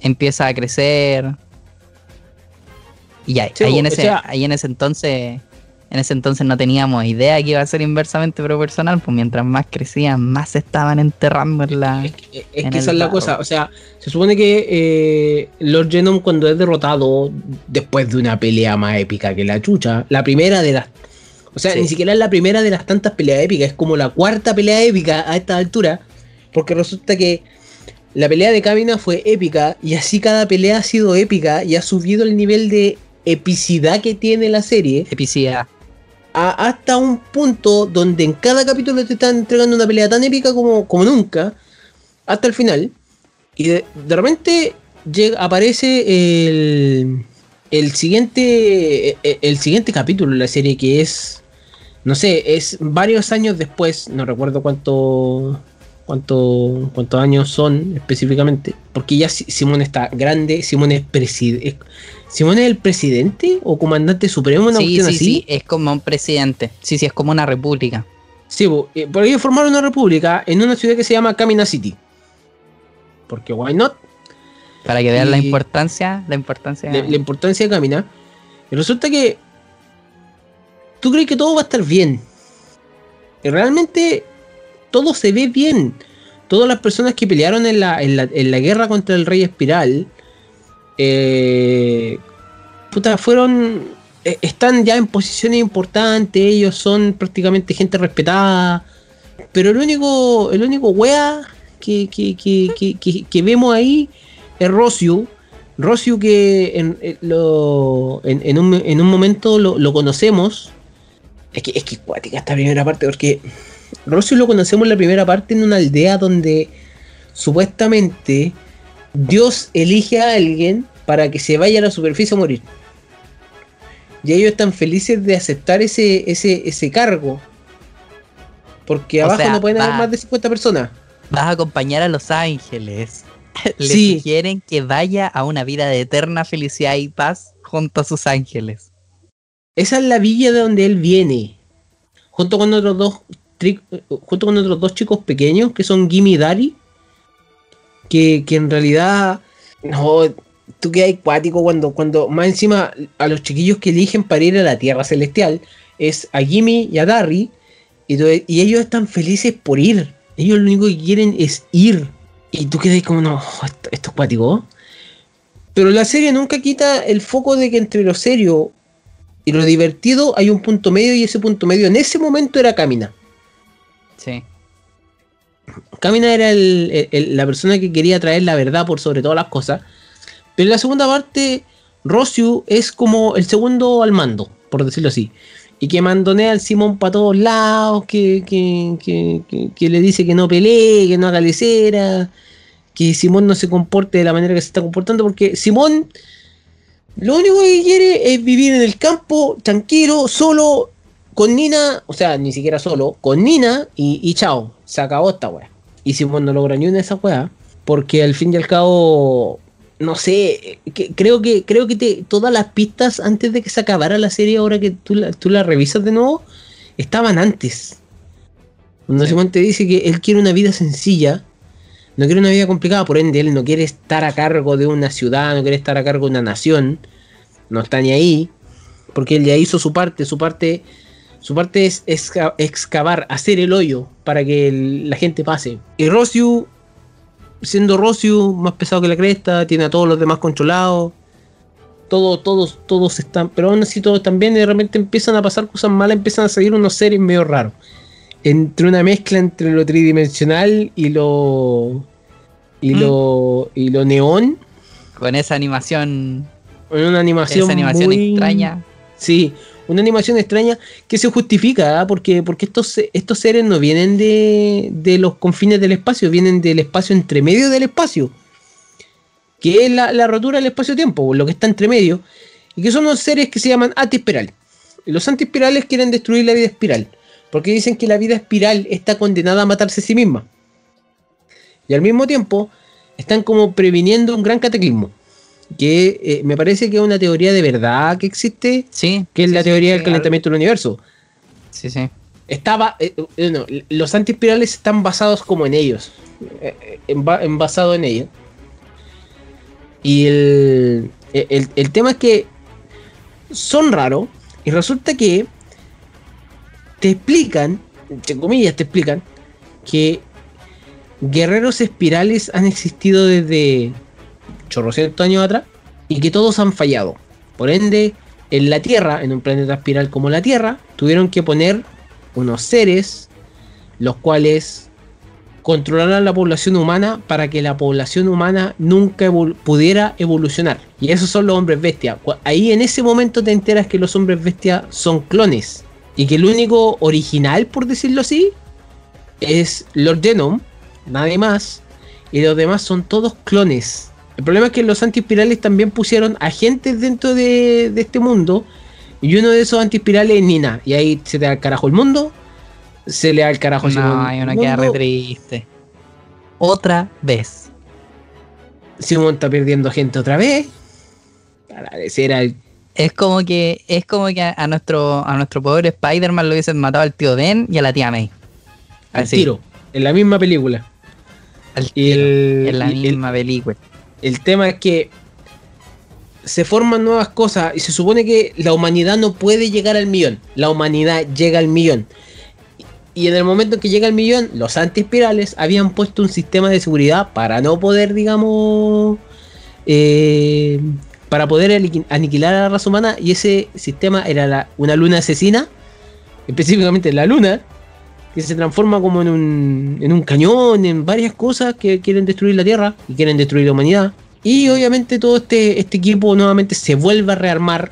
empieza a crecer. Y ahí, Sí, ahí en o ese, sea- ahí en ese entonces, en ese entonces no teníamos idea que iba a ser inversamente proporcional, pues mientras más crecían, más se estaban enterrando en la. Es, que- es en que esa es la cosa. O sea, se supone que eh, Lord Genome cuando es derrotado después de una pelea más épica que la chucha, la primera de las... O sea, Sí. ni siquiera es la primera de las tantas peleas épicas, es como la cuarta pelea épica a esta altura, porque resulta que la pelea de Kamina fue épica y así cada pelea ha sido épica y ha subido el nivel de epicidad que tiene la serie Epicidad. A- hasta un punto donde en cada capítulo te están entregando una pelea tan épica como, como nunca, hasta el final. Y de, de repente llega, aparece el, el siguiente el, el siguiente capítulo de la serie que es, no sé, es varios años después, no recuerdo cuánto, cuánto, cuántos años son específicamente, porque ya Si- Simón está grande, Simón es presidente. ¿Simón es el presidente o comandante supremo? Una Sí, sí, así? sí, es como un presidente. Sí, sí, es como una república. Sí, eh, por ello formaron una república en una ciudad que se llama Kamina City. Porque why not? Para que vean la importancia, la importancia. La, la importancia de caminar. Y resulta que tú crees que todo va a estar bien. Y realmente todo se ve bien. Todas las personas que pelearon en la, en la, en la guerra contra el rey espiral, eh, puta, fueron, eh, están ya en posiciones importantes, ellos son prácticamente gente respetada. Pero el único, el único wea que, que, que, que, vemos ahí es Rosio. Rosio que en, en lo- en- en un, en un momento lo, conocemos. Es que es que cuática esta primera parte, porque Rosio lo conocemos en la primera parte en una aldea donde supuestamente Dios elige a alguien para que se vaya a la superficie a morir. Y ellos están felices de aceptar ese, ese, ese cargo. Porque O abajo sea, no pueden haber más de 50 personas. Vas a acompañar a los ángeles. Le Sí. sugieren que vaya a una vida de eterna felicidad y paz junto a sus ángeles. Esa es la villa de donde él viene. Junto con otros dos junto con otros dos chicos pequeños que son Gimme y Dari. Que, que en realidad. No. Tú quedas cuático cuando, cuando más encima a los chiquillos que eligen para ir a la tierra celestial es a Gimme y a Dari. Y, y ellos están felices por ir. Ellos lo único que quieren es ir. Y tú quedas como, no, esto, esto es cuático. Pero la serie nunca quita el foco de que entre lo serio y lo divertido hay un punto medio y ese punto medio en ese momento era Camina. Sí. Camina era la persona que quería traer la verdad por sobre todas las cosas. Pero en la segunda parte, Rosiu es como el segundo al mando, por decirlo así. Y que mandonea al Simón para todos lados, que le dice que no pelee, que no haga lecera, que Simón no se comporte de la manera que se está comportando, porque Simón lo único que quiere es vivir en el campo, tranquilo, solo, con Nina, o sea, ni siquiera solo, con Nina y, y chao, se acabó esta weá. Y Simón no logra ni una de esas weas, porque al fin y al cabo, no sé, que- creo que creo que te- todas las pistas antes de que se acabara la serie, ahora que tú la, tú la revisas de nuevo, estaban antes. Cuando Sí. Simón te dice que él quiere una vida sencilla, no quiere una vida complicada, por ende él no quiere estar a cargo de una ciudad, no quiere estar a cargo de una nación, no está ni ahí, porque él ya hizo su parte, su parte, su parte es exca- excavar, hacer el hoyo para que el- la gente pase. Y Rosiu, siendo Rosiu más pesado que la cresta, tiene a todos los demás controlados. Todos, todos, todos están, pero aún así todos y de repente empiezan a pasar cosas malas, empiezan a salir unos seres medio raros. Entre una mezcla entre lo tridimensional y lo. y Mm. lo. y lo neón. Con esa animación, En una animación. esa animación muy- extraña. Sí, una animación extraña que se justifica, ¿ah? porque, porque estos, estos seres no vienen de, de los confines del espacio, vienen del espacio entre medio del espacio. Que es la, la rotura del espacio-tiempo, lo que está entre medio. Y que son unos seres que se llaman antiespiral. Y los antiespirales quieren destruir la vida espiral. Porque dicen que la vida espiral está condenada a matarse a sí misma. Y al mismo tiempo están como previniendo un gran cataclismo. Que eh, me parece que es una teoría de verdad que existe Sí. que es sí, la teoría sí, del calentamiento del universo. Sí, sí. Estaba, eh, eh, no, los antiespirales están basados como en ellos, eh, en, en basado en ellos. Y el, el, el tema es que son raros y resulta que te explican, entre comillas te explican, que guerreros espirales han existido desde chorrocientos años atrás y que todos han fallado. Por ende, en la Tierra, en un planeta espiral como la Tierra, tuvieron que poner unos seres los cuales controlaran la población humana para que la población humana nunca pudiera evolucionar. Y esos son los hombres bestia. Cu- Ahí en ese momento te enteras que los hombres bestia son clones. Y que el único original, por decirlo así, es Lord Genome, nadie más. Y los demás son todos clones. El problema es que los antiespirales también pusieron agentes dentro de, de este mundo. Y uno de esos antiespirales es Nina. Y ahí se te da al carajo el mundo. Se le da al carajo a Simón No, una el queda re mundo, triste. Otra vez. Simón está perdiendo gente otra vez. Para decir al Es como que, es como que a, a nuestro, a nuestro pobre Spider-Man lo hubiesen matado al tío Ben y a la tía May. al Así, tiro. En la misma película. al Y tiro, el- en la y el- misma película. El tema es que se forman nuevas cosas y se supone que la humanidad no puede llegar al millón. La humanidad llega al millón. Y en el momento en que llega al millón, los antiespirales habían puesto un sistema de seguridad para no poder, digamos, eh, para poder aniquilar a la raza humana. Y ese sistema era una luna asesina, específicamente la luna, que se transforma como en un, en un cañón, en varias cosas que quieren destruir la Tierra y quieren destruir la humanidad. Y obviamente todo este, este equipo nuevamente se vuelve a rearmar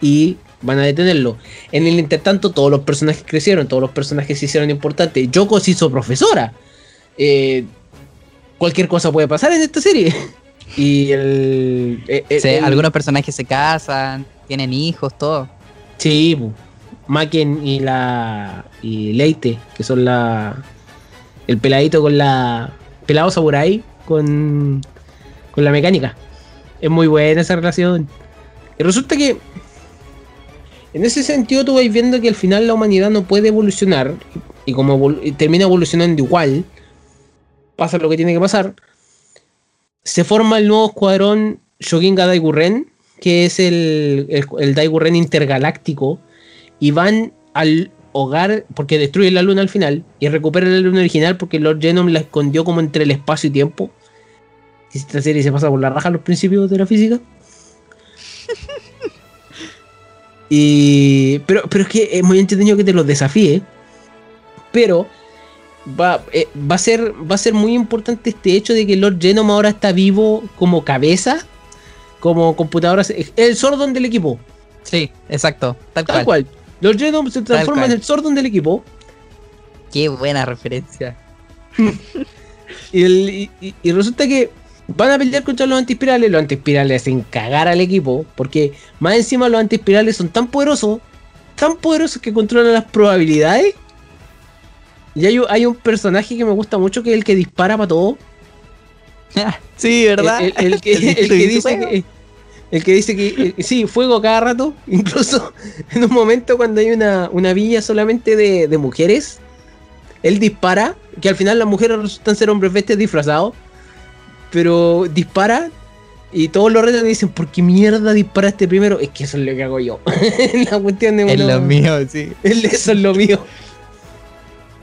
y van a detenerlo. En el intertanto, todos los personajes crecieron, todos los personajes se hicieron importantes. Yoko se hizo profesora. Eh, cualquier cosa puede pasar en esta serie. y el, eh, algunos personajes se casan, tienen hijos, todo. Sí, Maken y la y Leite, que son la el peladito con la pelado samurai con con la mecánica. Es muy buena esa relación. Y resulta que en ese sentido tú vais viendo que al final la humanidad no puede evolucionar y como termina evolucionando igual, pasa lo que tiene que pasar. Se forma el nuevo escuadrón Shoginga Daiguren, que es el, el, el intergaláctico, y van al hogar porque destruyen la luna al final y recuperan la luna original porque Lord Genom la escondió como entre el espacio y tiempo. Y esta serie se pasa por la raja los principios de la física. y pero, pero es que es muy entretenido que te los desafíe. Pero va, eh, va, a ser, va a ser muy importante este hecho de que Lord Genom ahora está vivo como cabeza, como computadora. El Sordon del equipo. Sí, exacto. Tal, cual. Lord Genom se transforma en el Sordon del equipo. Qué buena referencia. y, y, resulta que van a pelear contra los antispirales. Los antispirales hacen cagar al equipo. Porque más encima los antispirales son tan poderosos. Tan poderosos que controlan las probabilidades. Y hay, un personaje que me gusta mucho que es el que dispara para todo. sí, ¿verdad? El, que, dice que. El que dice que. sí, fuego cada rato. Incluso en un momento cuando hay una, una villa solamente de, de mujeres. Él dispara. Que al final las mujeres resultan ser hombres bestias disfrazados pero dispara y todos los retos dicen, ¿por qué mierda disparaste primero? Es que eso es lo que hago yo. la cuestión de Es lo mío, sí. Eso es lo mío.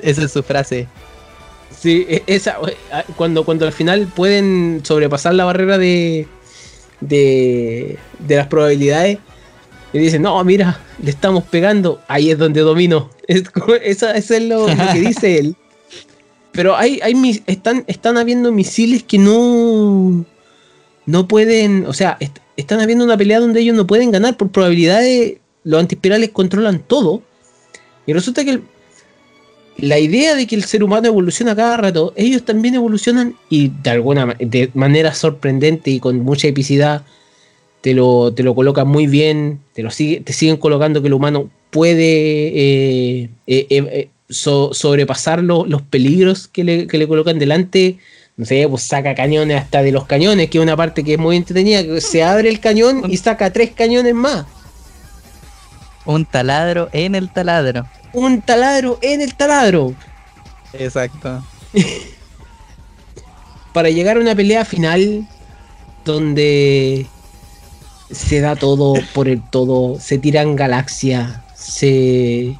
Esa es su frase. Sí, e, esa, cuando, cuando al final pueden sobrepasar la barrera de, de, de las probabilidades y dicen, no, mira, le estamos pegando, ahí es donde domino. eso, es lo que dice él. Pero hay, hay están, están habiendo misiles que no. No pueden. O sea, están habiendo una pelea donde ellos no pueden ganar. Por probabilidades, los antispirales controlan todo. Y resulta que la idea de que el ser humano evoluciona cada rato, ellos también evolucionan y de alguna de manera sorprendente y con mucha epicidad te lo, te lo colocan muy bien, te lo te siguen colocando que el humano puede eh, eh, eh, sobrepasar los peligros que le, colocan delante. No sé, pues saca cañones hasta de los cañones, que es una parte que es muy entretenida, que se abre el cañón y saca tres cañones más. Un taladro en el taladro. Un taladro en el taladro. Exacto. Para llegar a una pelea final donde se da todo por el todo, se tiran galaxias, se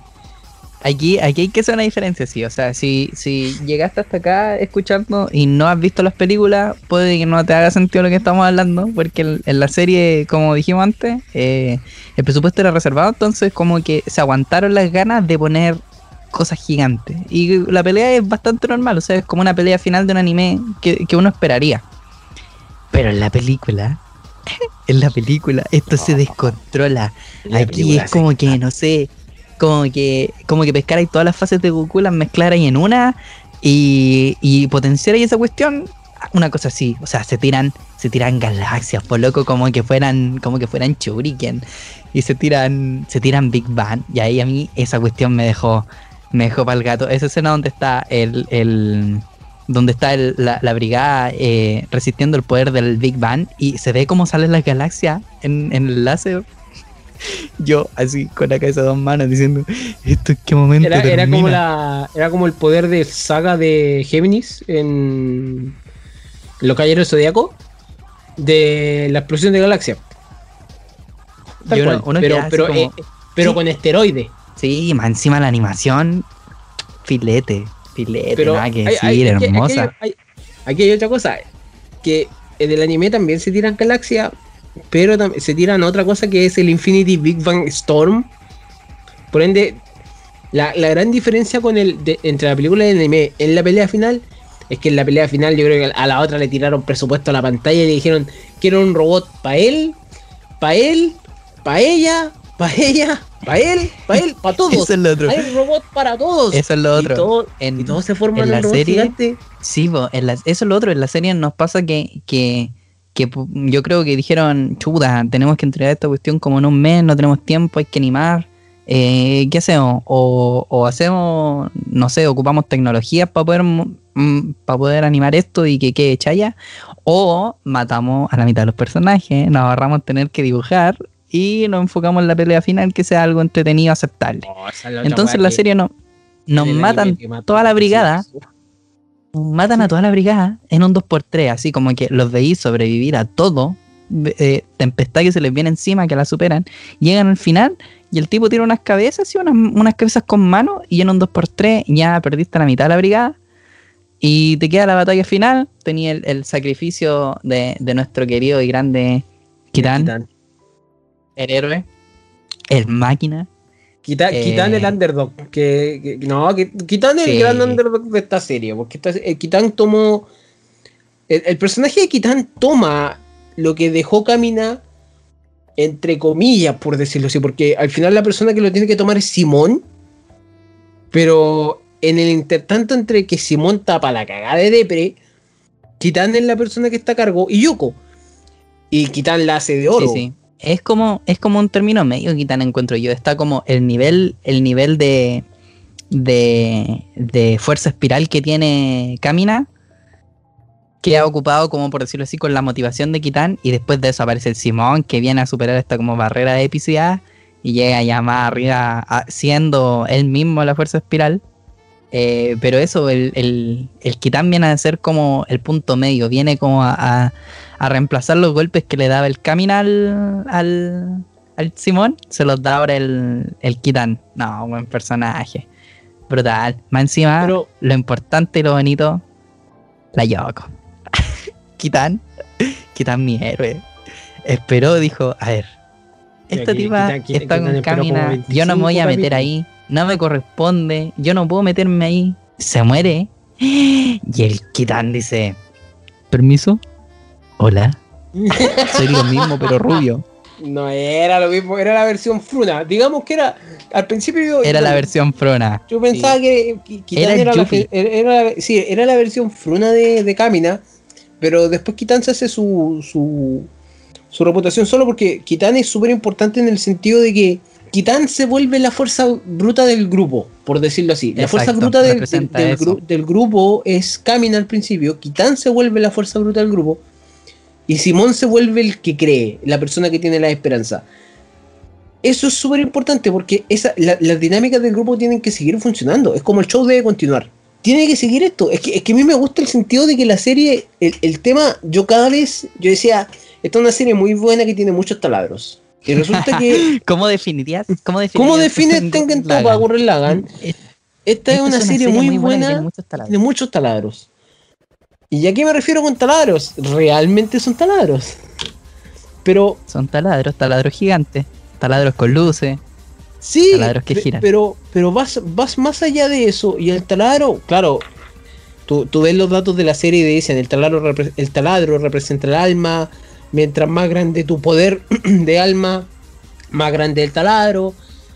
Aquí, aquí hay que hacer una diferencia, sí. O sea, si, si llegaste hasta acá escuchando y no has visto las películas, puede que no te haga sentido lo que estamos hablando, porque en, la serie, como dijimos antes, eh, el presupuesto era reservado, entonces como que se aguantaron las ganas de poner cosas gigantes. Y la pelea es bastante normal, o sea, es como una pelea final de un anime que, uno esperaría. Pero en la película, en la película, esto se descontrola. Aquí es como que, no sé como que, como que pescar ahí todas las fases de Goku, las mezclar ahí en una y, y potenciar ahí esa cuestión, una cosa así, o sea, se tiran, se tiran galaxias, por loco, como que fueran, como que fueran Shuriken, y se tiran, se tiran Big Bang, y ahí a mí esa cuestión me dejó, me dejó para el gato. Esa escena donde está el, el donde está la, la, brigada eh, resistiendo el poder del Big Bang y se ve cómo salen las galaxias en, en el láser yo así con la cabeza de dos manos diciendo esto en qué momento era, era como la era como el poder de saga de Géminis en Los Caballeros Zodíaco de la explosión de galaxia. Tal uno pero pero, como- eh, pero Sí. con esteroides. Sí, más encima la animación, filete, filete, Pero nada que hay- decir, hay- hermosa. Aquí hay, aquí hay otra cosa, que en el anime también se tiran galaxia, pero se tiran otra cosa que es el Infinity Big Bang Storm. Por ende, la, la gran diferencia con el de- entre la película y el anime en la pelea final es que en la pelea final yo creo que a la otra le tiraron presupuesto a la pantalla y le dijeron quiero un robot para él, para él, para ella, para ella, para él, para él, para todos. Eso es lo otro. Hay robot para todos. Eso es lo Y otro. todo- En- y todos se forman en la un robot serie- gigante. Sí, po, en la- eso es lo otro. En la serie nos pasa que, que, que yo creo que dijeron, chuta, tenemos que entregar esta cuestión como en un mes, no tenemos tiempo, hay que animar. Eh, ¿Qué hacemos? O, o hacemos, no sé, ocupamos tecnologías para poder, para poder animar esto y que quede chaya. O matamos a la mitad de los personajes, nos ahorramos tener que dibujar y nos enfocamos en la pelea final que sea algo entretenido, aceptable. Entonces la serie no, nos matan toda la brigada, matan a toda la brigada en un 2x3, así como que los veis sobrevivir a todo, eh, tempestad que se les viene encima, que la superan, llegan al final y el tipo tira unas cabezas, y unas, unas cabezas con mano y en un 2x3 ya perdiste la mitad de la brigada y te queda la batalla final, tenía el, el sacrificio de, de nuestro querido y grande Kitan, el héroe, el máquina. Quita, Eh, quitan el underdog. Que, que- no, que, quitan el Sí. gran underdog de esta serie. Porque esta, Kitan tomó. El, el personaje de Kitan toma lo que dejó Camina. Entre comillas, por decirlo así. Porque al final la persona que lo tiene que tomar es Simón. Pero en el intertanto entre que Simón tapa la cagada de Depre. Kitan es la persona que está a cargo. Y Yoko. Y Kitan la hace de oro. Sí, sí. Es como, es como un término medio tan encuentro yo. Está como el nivel, el nivel de, de, de fuerza espiral que tiene Kamina, que ha ocupado, como por decirlo así, con la motivación de Kitan, y después de eso aparece el Simón, que viene a superar esta como barrera de epicidad, y llega ya más arriba, siendo él mismo la fuerza espiral. Eh, pero eso, el, el, el Kitan viene a ser como el punto medio, viene como a, a- a reemplazar los golpes que le daba el Kamina al, al, Simón, se los da ahora el, el Kitan. No, buen personaje. Brutal. Más encima, Pero- lo importante y lo bonito, la Yoko. Kitan, Kitan mi héroe. Esperó, dijo, a ver, esta tipa está con Kamina, yo no me voy a 25 meter ahí, no me corresponde, yo no puedo meterme ahí. Se muere. Y el Kitan dice, permiso, hola, soy lo mismo pero rubio. No era lo mismo, era la versión Fruna. Digamos que era. Al principio yo. Era la versión Frona. Yo pensaba que, que Kitan Era era, la, era, sí, era la versión Fruna de, de Kamina. Pero después Kitan se hace su, su, su reputación solo porque Kitan es súper importante en el sentido de que Kitan se vuelve la fuerza bruta del grupo, por decirlo así. La fuerza bruta del, del, representa del eso. gru- del grupo es Kamina al principio. Kitan se vuelve la fuerza bruta del grupo. Y Simón se vuelve el que cree, la persona que tiene la esperanza. Eso es súper importante porque esa, la- las dinámicas del grupo tienen que seguir funcionando. Es como el show debe continuar. Tiene que seguir esto. Es que, es que a mí me gusta el sentido de que la serie, el, el tema, yo cada vez, yo decía, esta es una serie muy buena que tiene muchos taladros. Y resulta que, ¿Cómo definirías? ¿Cómo definirías? ¿cómo define Tengen Toppa Gurren Lagann? Esta es una serie muy buena tiene muchos taladros. de muchos taladros. ¿Y a qué me refiero con taladros? Realmente son taladros. Pero Son taladros, taladros gigantes, taladros con luces. sí, Taladros que giran. pero, pero vas, vas más allá de eso. Y el taladro, claro, tú, tú ves los datos de la serie y dicen, el taladro, el taladro representa el alma. Mientras más grande tu poder de alma, más grande el taladro.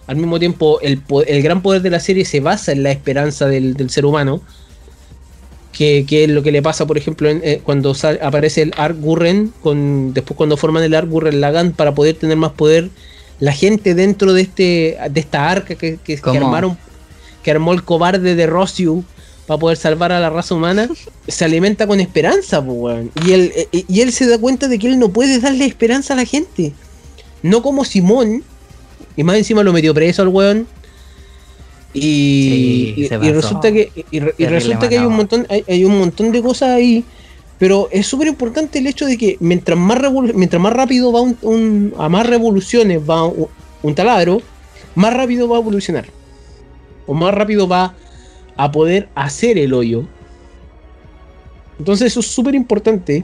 Al mismo tiempo, el, el gran poder de la serie se basa en la esperanza del, del ser humano. Que, que es lo que le pasa, por ejemplo, en- eh, cuando sal- aparece el Ark Gurren, con, después cuando forman el Ark Gurren Lagann para poder tener más poder, la gente dentro de este de esta arca que, que- armaron, que armó el cobarde de Rossiu para poder salvar a la raza humana, se alimenta con esperanza, weón. y, él, eh, y él se da cuenta de que él no puede darle esperanza a la gente. No como Simón, y más encima lo metió preso al weón. Y, Sí, y- resulta que y, resulta que hay un montón hay, hay un montón de cosas ahí Pero es súper importante el hecho de que mientras más, mientras más rápido va un, a más revoluciones va un, taladro, más rápido va a evolucionar. O más rápido va a poder hacer el hoyo. Entonces eso es súper importante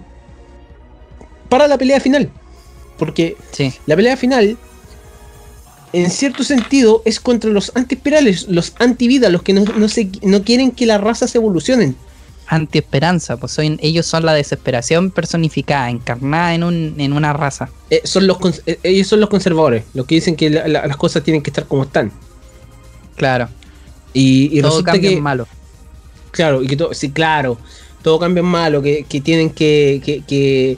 para la pelea final. Porque la pelea final, en cierto sentido, es contra los antiespirales, los antivida, los que no, no quieren que las razas evolucionen. Antiesperanza, pues son, ellos son la desesperación personificada, encarnada en, un, en una raza. Eh, son los, eh, ellos son los conservadores, los que dicen que las cosas tienen que estar como están. Claro. Y, todo cambia en malo. Claro, y que todo, sí, claro, todo cambia en malo, que, tienen que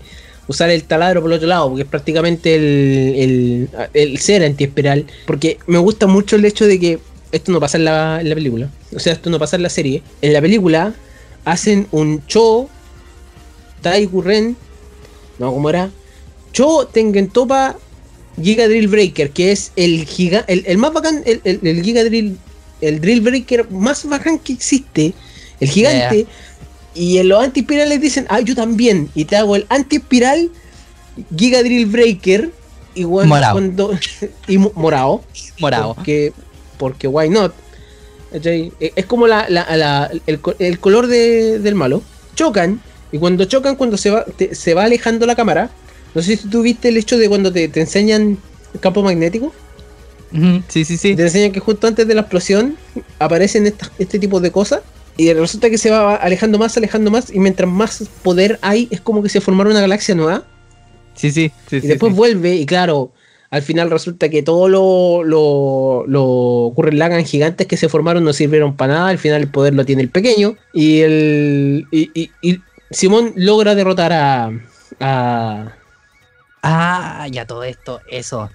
usar el taladro por el otro lado, porque es prácticamente el, el, ser antiespiral. Porque me gusta mucho el hecho de que esto no pasa en la, película, o sea, esto no pasa en la serie. En la película hacen un Cho, Tai Ren, no, ¿cómo era? Cho Tengen Topa Giga Drill Breaker, que es el, giga, el, más bacán, el, el, Giga Drill, el Drill Breaker más bacán que existe, el gigante. Y en los antiespirales dicen, ah, yo también. Y te hago el antiespiral Giga Drill Breaker. Igual morado. cuando. y morado. Morado. Porque, porque why not? E, es como la, el, color del malo. Chocan. Y cuando chocan, cuando se va, se va alejando la cámara. No sé si tú viste el hecho de cuando te, enseñan el campo magnético. Sí, sí, sí. Te enseñan que justo antes de la explosión aparecen este tipo de cosas. Y resulta que se va alejando más, alejando más, y mientras más poder hay, es como que se formara una galaxia nueva. Sí, sí, sí. Y después vuelve, y claro, al final resulta que todo lo, lo, lo Lagan gigantes que se formaron no sirvieron para nada. Al final el poder lo tiene el pequeño. Y el. Y, y, Simón logra derrotar a, a. Ah, ya todo esto, eso.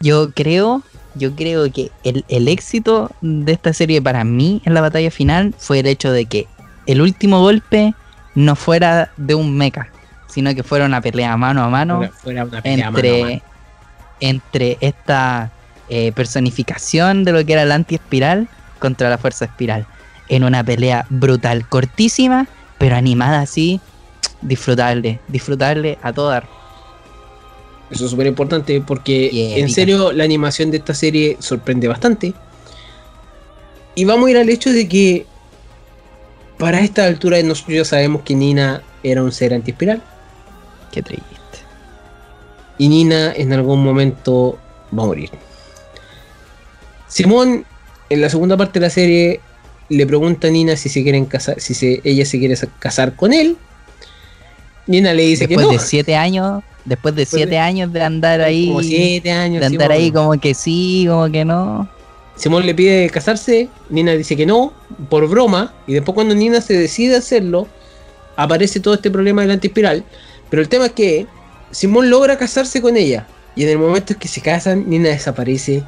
Yo creo yo creo que el, éxito de esta serie para mí en la batalla final fue el hecho de que el último golpe no fuera de un mecha, sino que fuera una pelea mano a mano entre, entre esta eh, personificación de lo que era la anti-espiral contra la fuerza espiral. En una pelea brutal, cortísima, pero animada así, disfrutable, disfrutable a toda eso es súper importante porque en serio la animación de esta serie sorprende bastante. Y vamos a ir al hecho de que para esta altura nosotros ya sabemos que Nina era un ser antiespiral. Qué triste. Y Nina en algún momento va a morir. Simón, en la segunda parte de la serie, le pregunta a Nina si se quieren casar, si ella se quiere casar con él. Nina le dice que no. de siete años Después de siete años de andar ahí. Como siete años. De andar ahí como que sí, como que no. Simón le pide casarse, Nina dice que no, por broma, y después cuando Nina se decide hacerlo, aparece todo este problema del antispiral. Pero el tema es que Simón logra casarse con ella, y en el momento en que se casan, Nina desaparece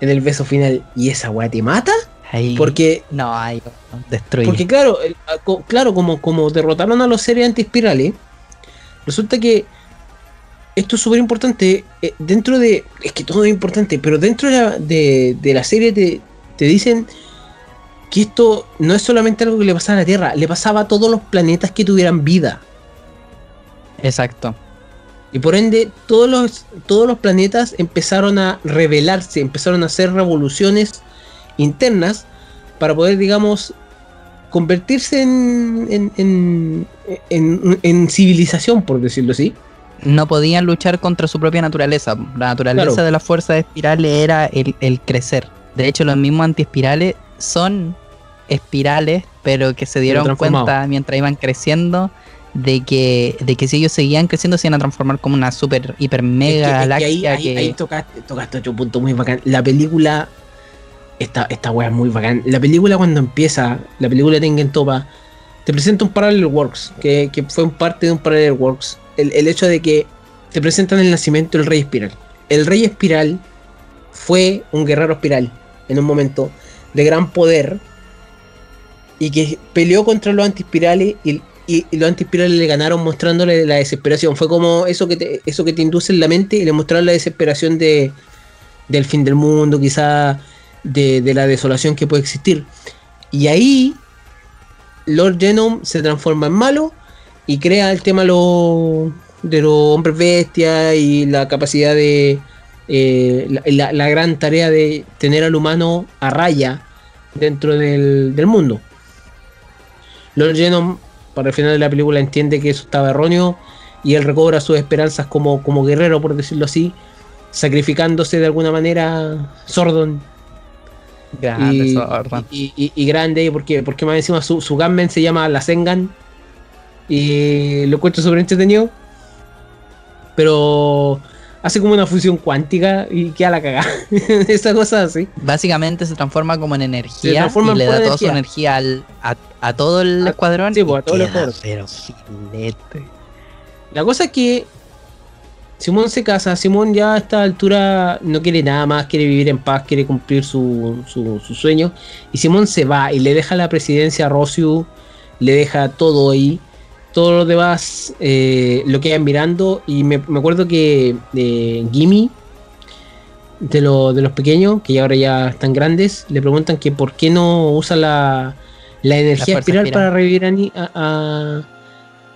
en el beso final, y esa weá te mata. Ahí, porque no, ahí destruye. Porque claro, claro, como, como derrotaron a los seres antiespirales, resulta que esto es súper importante. Eh, dentro de. Es que todo es importante, pero dentro de la, serie te, te, dicen que esto no es solamente algo que le pasaba a la Tierra, le pasaba a todos los planetas que tuvieran vida. Exacto. Y por ende, todos los, todos los planetas empezaron a rebelarse, empezaron a hacer revoluciones internas para poder, digamos, convertirse en, en, en, en civilización, por decirlo así no podían luchar contra su propia naturaleza. La naturaleza de las fuerzas espirales era el, crecer. De hecho, los mismos antiespirales son espirales, pero que se dieron cuenta mientras iban creciendo de que, de que si ellos seguían creciendo se iban a transformar como una super, hiper, mega galaxia. ahí, ahí, tocaste, tocaste, otro punto muy bacán. La película, esta, esta wea es muy bacán. La película cuando empieza, la película de Tengen Topa, te presenta un Parallel Works, que, que fue parte de un Parallel Works el, hecho de que te presentan el nacimiento del rey espiral. El rey espiral fue un guerrero espiral en un momento de gran poder y que peleó contra los antiespirales y, y, los antiespirales le ganaron mostrándole la desesperación. Fue como eso que te, eso que te induce en la mente y le mostraron la desesperación de, del fin del mundo, quizá de, de la desolación que puede existir. Y ahí Lord Genome se transforma en malo y crea el tema lo, de los hombres bestias y la capacidad de eh, la, la, gran tarea de tener al humano a raya dentro del, del mundo. Lord Genom, para el final de la película, entiende que eso estaba erróneo y él recobra sus esperanzas como, como guerrero, por decirlo así, sacrificándose de alguna manera Sordon. Grande, y, y, y, grande, porque, porque más encima su, su Gunman se llama la Sengan. Y lo encuentro súper entretenido. Pero hace como una fusión cuántica y queda la cagada. Esa cosa así. Básicamente se transforma como en energía y le da toda su energía al, a, a, todo el a, escuadrón. Sí, pues, a todo el escuadrón. Pero filete. La cosa es que Simón se casa, Simón ya a esta altura no quiere nada más, quiere vivir en paz, quiere cumplir su, su, su sueño. Y Simón se va y le deja la presidencia a Rosiu, le deja todo ahí. Todos los demás eh, lo quedan mirando. Y me, me acuerdo que eh, Gimme, de, lo, de los pequeños, que ahora ya están grandes, le preguntan que por qué no usa la, la energía la espiral, espiral, para revivir a, a,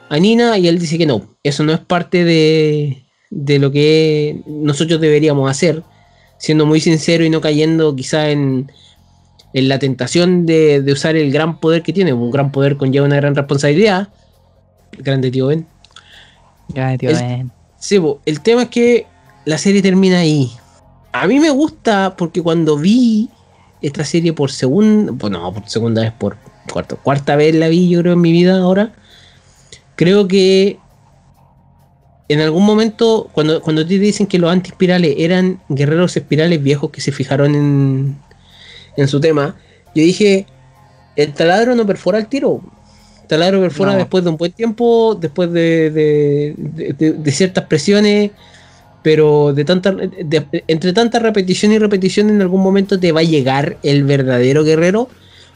a Nina. Y él dice que no, eso no es parte de, de lo que nosotros deberíamos hacer, siendo muy sincero y no cayendo quizá en, en la tentación de, de, usar el gran poder que tiene. Un gran poder conlleva una gran responsabilidad. Grande tío Ben. Grande tío el, Ben. Sí, el tema es que la serie termina ahí. A mí me gusta porque cuando vi esta serie por segunda, bueno, no, por segunda vez, por cuarta, cuarta vez la vi yo creo en mi vida ahora, creo que en algún momento, cuando, cuando te dicen que los antiespirales eran guerreros espirales viejos que se fijaron en, en su tema, yo dije, el taladro no perfora el tiro. Taladro perfora no. después de un buen tiempo, después de, de, de, de ciertas presiones, pero de tanta, entre tanta repetición y repetición en algún momento te va a llegar el verdadero guerrero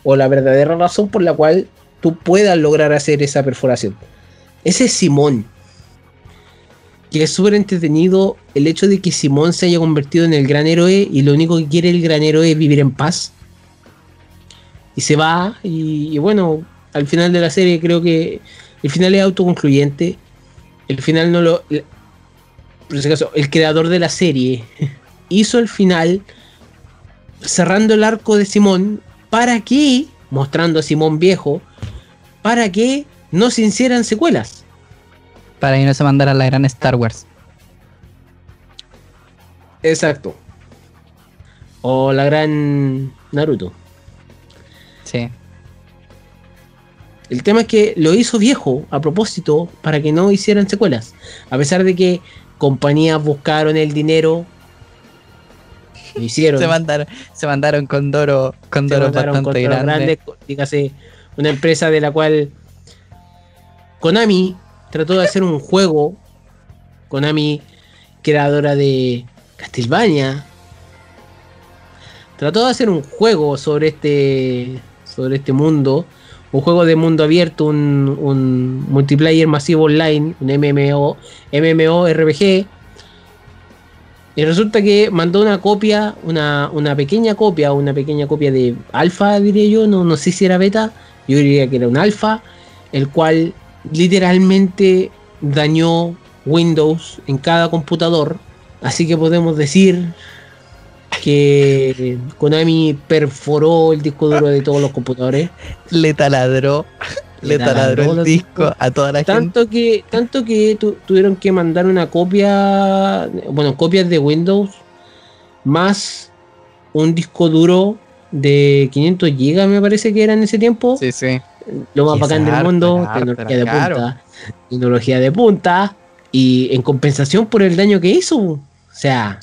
o la verdadera razón por la cual tú puedas lograr hacer esa perforación. Ese es Simón que es súper entretenido el hecho de que Simón se haya convertido en el gran héroe y lo único que quiere el gran héroe es vivir en paz. Y se va y, y, bueno, al final de la serie creo que el final es autoconcluyente. El final no lo... Por si acaso, el creador de la serie hizo el final cerrando el arco de Simón para que, mostrando a Simón viejo, para que no se hicieran secuelas para que no se mandara la gran Star Wars. Exacto. O la gran Naruto. Sí. El tema es que lo hizo viejo a propósito para que no hicieran secuelas. A pesar de que compañías buscaron el dinero. Lo hicieron. se, mandaron, se mandaron con Doro, con Doro bastante con grande. grande. Dígase, una empresa de la cual Konami trató de hacer un juego. Konami, creadora de Castlevania, trató de hacer un juego sobre este, sobre este mundo. Un juego de mundo abierto, un, un multiplayer masivo online, un MMO, MMORPG. Y resulta que mandó una copia, una, una pequeña copia, una pequeña copia de alfa, diría yo, no, no sé si era beta, yo diría que era un alfa, el cual literalmente dañó Windows en cada computador. Así que podemos decir que Konami perforó el disco duro de todos los computadores. Le taladró. Le, le taladró, taladró el disco a toda la tanto gente. Que, tanto que tu, tuvieron que mandar una copia, bueno, copias de Windows, más un disco duro de 500 GB, me parece que era en ese tiempo. Sí, sí lo más bacán del mundo, tecnología de punta, tecnología de punta, y en compensación por el daño que hizo. O sea.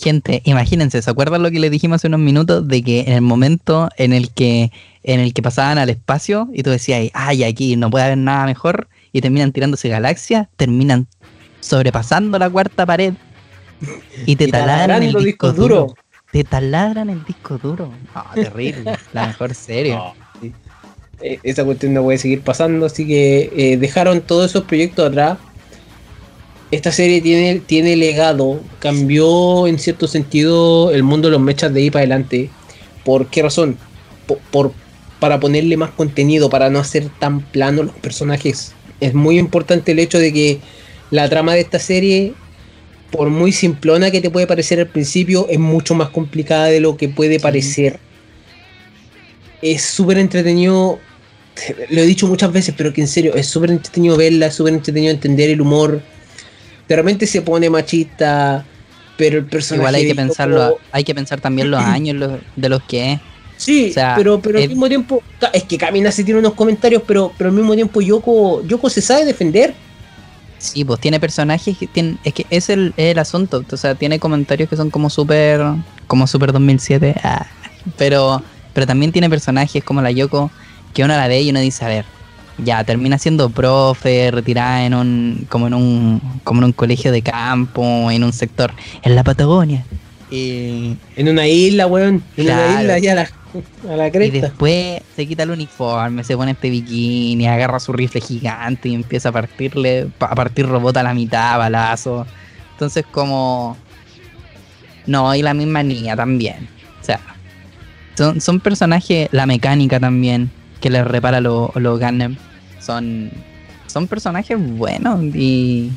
Gente, imagínense, ¿se acuerdan lo que les dijimos hace unos minutos? De que en el momento en el que, en el que pasaban al espacio y tú decías, ay, aquí no puede haber nada mejor, y terminan tirándose galaxias, terminan sobrepasando la cuarta pared y te y taladran el disco duro. duro. Te taladran el disco duro. No, terrible. la mejor serie. No esa cuestión no puede seguir pasando, así que eh, dejaron todos esos proyectos atrás. Esta serie tiene, tiene legado, cambió en cierto sentido el mundo de los mechas de ahí para adelante. ¿Por qué razón? Por, por, para ponerle más contenido, para no hacer tan plano los personajes. es muy importante el hecho de que la trama de esta serie, por muy simplona que te puede parecer al principio, es mucho más complicada de lo que puede parecer. Es súper entretenido, lo he dicho muchas veces, pero que en serio, es súper entretenido verla, es súper entretenido entender el humor. De repente se pone machista, pero el personaje... Igual hay que pensarlo, hay que pensar también los años los- de los que es. Sí, O sea, pero, pero al mismo tiempo, es que Camina se tiene unos comentarios, pero, pero al mismo tiempo Yoko, Yoko se sabe defender. Sí, pues tiene personajes que tienen. Es que es el, es el asunto. O sea, tiene comentarios que son como súper. Como super 2007. ah, pero, pero también tiene personajes como la Yoko que uno la ve y uno dice, a ver, ya termina siendo profe, retirada en un. como en un. como en un colegio de campo, en un sector. En la Patagonia. Y, En una isla, weón. En Claro. una isla allá a la, a la y cresta. después se quita el uniforme, se pone este bikini, agarra su rifle gigante y empieza a partirle, pa- a partir robot a la mitad, balazo. Entonces como... No, y la misma niña también. O sea, son, son personajes, la mecánica también, que les repara los lo Gundam. Son, son personajes buenos y,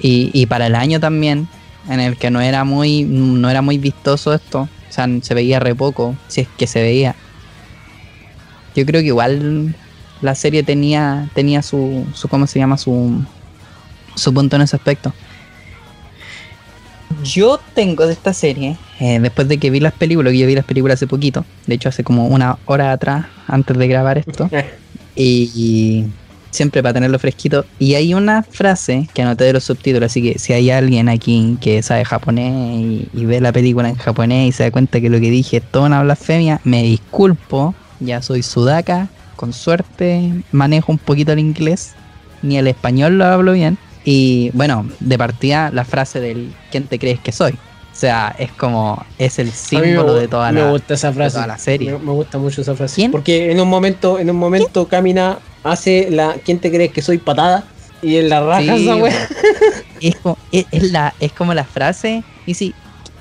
y, y para el año también, en el que no era muy, no era muy vistoso esto. O sea, se veía re poco, si es que se veía. Yo creo que igual la serie tenía, tenía su, su, ¿cómo se llama? Su, su punto en ese aspecto. Yo tengo de esta serie, eh, después de que vi las películas, que yo vi las películas hace poquito, de hecho hace como una hora atrás, antes de grabar esto, y, y siempre para tenerlo fresquito. Y hay una frase que anoté de los subtítulos, así que si hay alguien aquí que sabe japonés y, y ve la película en japonés y se da cuenta que lo que dije es toda una blasfemia, me disculpo, ya soy sudaka, con suerte manejo un poquito el inglés, ni el español lo hablo bien. Y bueno, de partida la frase del ¿quién te crees que soy? O sea, es como, es el me símbolo de toda la... gusta esa frase. toda la serie. Me, me gusta mucho esa frase. ¿Quién? Porque en un momento, en un momento Camina hace la ¿Quién te crees que soy patada? Y en la raja Sí, esa wea. es, como, es, es la, es como la frase. Y sí,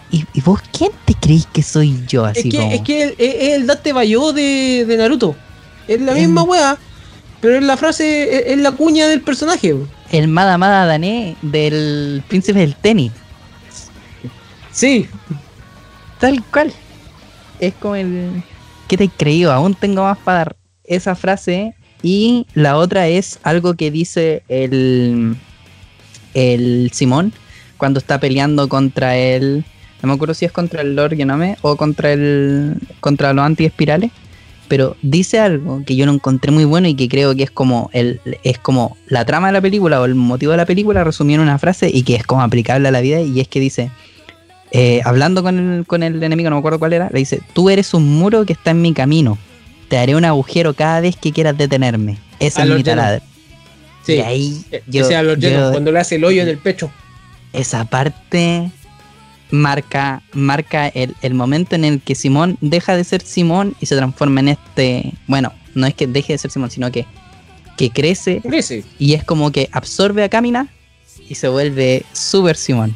¿y, y vos quién te creéis que soy yo? Es Así que, como, es que el- es, es el Date Bayo de, de Naruto. Es la misma wea. Pero es la frase, es, es la cuña del personaje. El Mada Mada Dané del príncipe del tenis. Sí, Tal cual. Es como el. ¿Qué te he creído? Aún tengo más para dar esa frase. Y la otra es algo que dice el. El Simón cuando está peleando contra el. No me acuerdo si es contra el Lord Genome o contra el. contra los anti-espirales. Pero dice algo que yo lo encontré muy bueno y que creo que es como el. es como la trama de la película o el motivo de la película resumido en una frase y que es como aplicable a la vida. Y es que dice eh, hablando con el, con el enemigo, no me acuerdo cuál era, le dice, tú eres un muro que está en mi camino. Te haré un agujero cada vez que quieras detenerme. Esa es mi taladro. sí. Y ahí E- yo- ese a los yo- cuando le hace el hoyo en el pecho. esa parte marca, marca el, el momento en el que Simón deja de ser Simón y se transforma en este... Bueno, no es que deje de ser Simón, sino que, que crece Crece. y es como que absorbe a Camina y se vuelve Super Simón.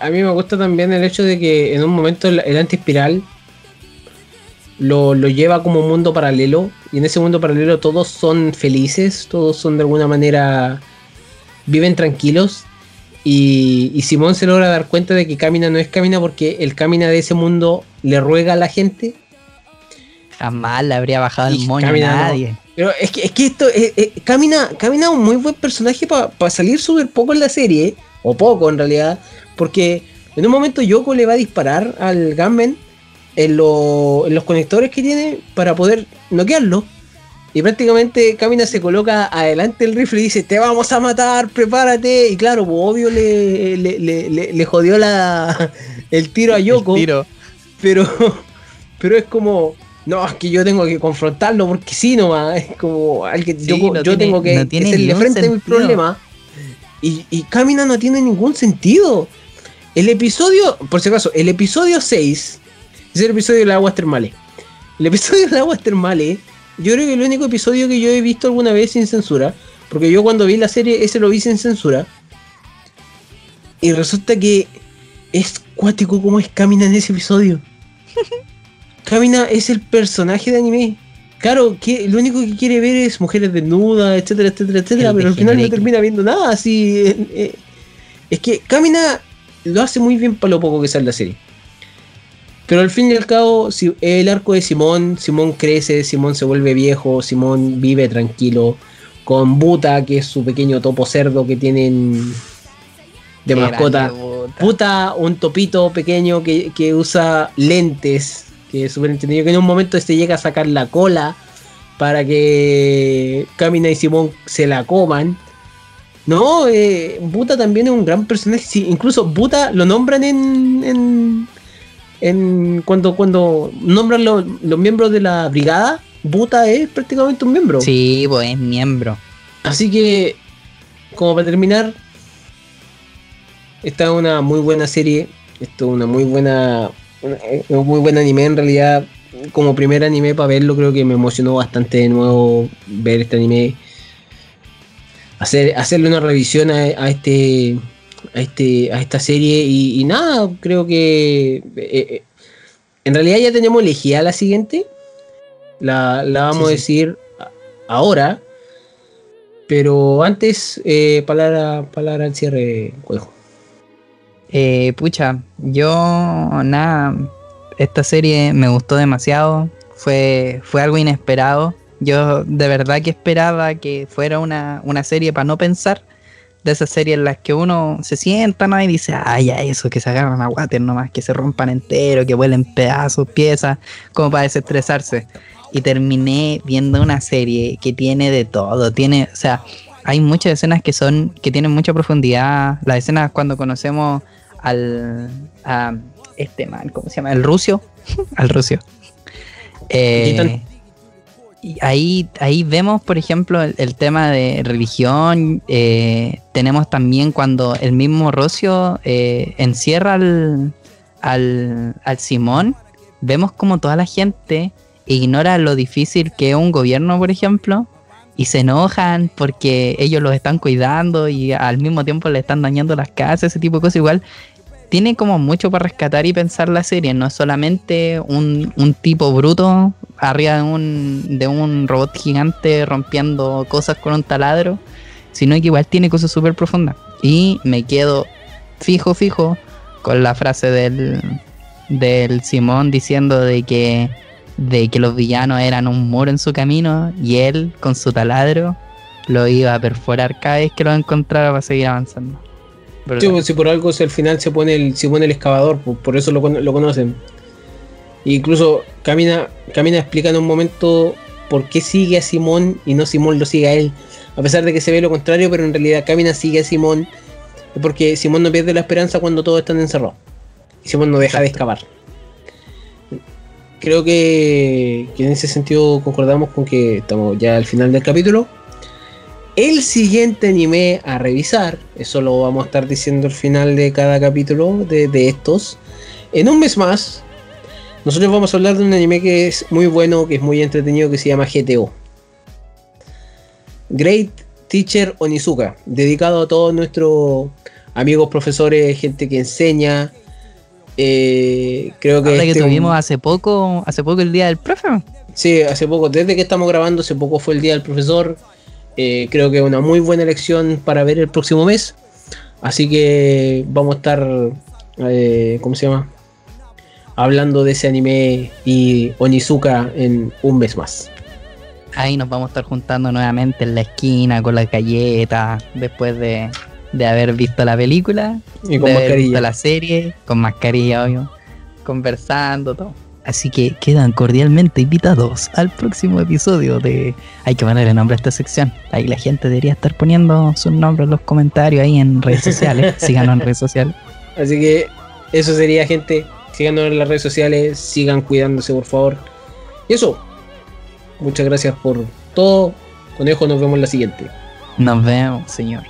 A, mí me gusta también el hecho de que en un momento el, el anti-espiral lo, lo lleva como un mundo paralelo. Y en ese mundo paralelo todos son felices, todos son de alguna manera. viven tranquilos. Y, y Simón se logra dar cuenta de que Camina no es Camina porque el Camina de ese mundo le ruega a la gente. Jamás le habría bajado el moño a Camina no. nadie. Pero es que, es que esto. eh, eh, Camina, Camina es un muy buen personaje para salir súper poco en la serie. O poco en realidad. Porque en un momento Yoko le va a disparar al Gunman en, lo- en los conectores que tiene para poder noquearlo. Y prácticamente Camina se coloca adelante del rifle y dice, te vamos a matar, prepárate. Y claro, pues, obvio le, le, le- jodió la, el tiro a Yoko. El tiro. Pero, pero es como, no, es que yo tengo que confrontarlo porque si no, es como, alguien, Sí, yo, no yo tiene- tengo que no hacerle frente a mi sentido. problema. Y, y Camina no tiene ningún sentido. El episodio, por si acaso, el episodio 6 es el episodio de las aguas termales. El episodio de las aguas termales, yo creo que el único episodio que yo he visto alguna vez sin censura, porque yo cuando vi la serie ese lo vi sin censura, y resulta que es cuático como es Camina en ese episodio. Camina es el personaje de anime. claro, que lo único que quiere ver es mujeres desnudas, etcétera, etcétera, etcétera, El pero al final no termina viendo nada. Así, eh, eh, es que Camina lo hace muy bien para lo poco que sale la serie. Pero al fin y al cabo, si- el arco de Simón, Simón crece, Simón se vuelve viejo, Simón vive tranquilo, con Buta, que es su pequeño topo cerdo que tienen de Qué mascota. Puta, un topito pequeño que, que usa lentes, que es súper entendido, que en un momento este llega a sacar la cola para que Camina y Simón se la coman. No, eh, Buta también es un gran personaje. sí, incluso Buta lo nombran en. en, en- cuando, cuando nombran los, los miembros de la brigada, Buta es prácticamente un miembro. Sí, pues es miembro. Así que, como para terminar, esta es una muy buena serie. Esto es una muy buena. eh, un muy buen anime en realidad. Como primer anime para verlo, creo que me emocionó bastante de nuevo ver este anime. Hacer, hacerle una revisión a, a este. A, este, a esta serie y, y nada, creo que eh, eh, en realidad ya tenemos elegida la siguiente. La, la vamos Sí, a decir ahora. Pero antes, eh, palabra, palabra al cierre, Conejo. Eh, pucha, yo nada, esta serie me gustó demasiado, fue, fue algo inesperado. Yo de verdad que esperaba que fuera una, una serie para no pensar, de esas series en las que uno se sienta ¿no? y dice, ay, ya eso, que se agarran a water nomás, que se rompan entero, que vuelen pedazos, piezas, como para desestresarse. Y terminé viendo una serie que tiene de todo, tiene, o sea, hay muchas escenas que son, que tienen mucha profundidad. Las escenas cuando conocemos al a este man, ¿cómo se llama? El rucio. al rucio. Eh. Ahí, ahí vemos, por ejemplo, el, el tema de religión. eh, tenemos también cuando el mismo Rocio eh, encierra al, al, al Simón. Vemos como toda la gente ignora lo difícil que es un gobierno, por ejemplo, y se enojan porque ellos los están cuidando y al mismo tiempo le están dañando las casas, ese tipo de cosas. Igual tiene como mucho para rescatar y pensar la serie. No es solamente un, un tipo bruto arriba de un, de un robot gigante rompiendo cosas con un taladro, sino que igual tiene cosas súper profundas. Y me quedo fijo, fijo con la frase del, del Simón diciendo de que, de que los villanos eran un muro en su camino y él con su taladro lo iba a perforar cada vez que lo encontrara para seguir avanzando. Sí, pues, si por algo si al final se pone el, se pone el excavador, pues, por eso lo, cono- lo conocen. Incluso Camina, Camina explica en un momento por qué sigue a Simón y no Simón lo sigue a él. A pesar de que se ve lo contrario, pero en realidad Camina sigue a Simón. Porque Simón no pierde la esperanza cuando todos están encerrados. Y Simón no deja de excavar. Creo que, que en ese sentido concordamos con que estamos ya al final del capítulo. El siguiente anime a revisar, eso lo vamos a estar diciendo al final de cada capítulo de, de estos. En un mes más, nosotros vamos a hablar de un anime que es muy bueno, que es muy entretenido, que se llama GTO. Great Teacher Onizuka, dedicado a todos nuestros amigos profesores, gente que enseña. Eh, creo que, Ahora que este- tuvimos hace poco, hace poco el día del profe. Sí, hace poco, desde que estamos grabando, hace poco fue el día del profesor. Eh, creo que es una muy buena elección para ver el próximo mes. Así que vamos a estar, eh, ¿cómo se llama? Hablando de ese anime y Onizuka en un mes más. Ahí nos vamos a estar juntando nuevamente en la esquina con las galletas después de, de haber visto la película, Y con de haber mascarilla. visto la serie, con mascarilla, obvio, conversando, todo. Así que quedan cordialmente invitados al próximo episodio de... Hay que ponerle nombre a esta sección. Ahí la gente debería estar poniendo sus nombres en los comentarios ahí en redes sociales. Síganos en redes sociales. Así que eso sería, gente. Síganos en las redes sociales, sigan cuidándose, por favor. Y eso. Muchas gracias por todo. Conejo, nos vemos en la siguiente. Nos vemos, señor.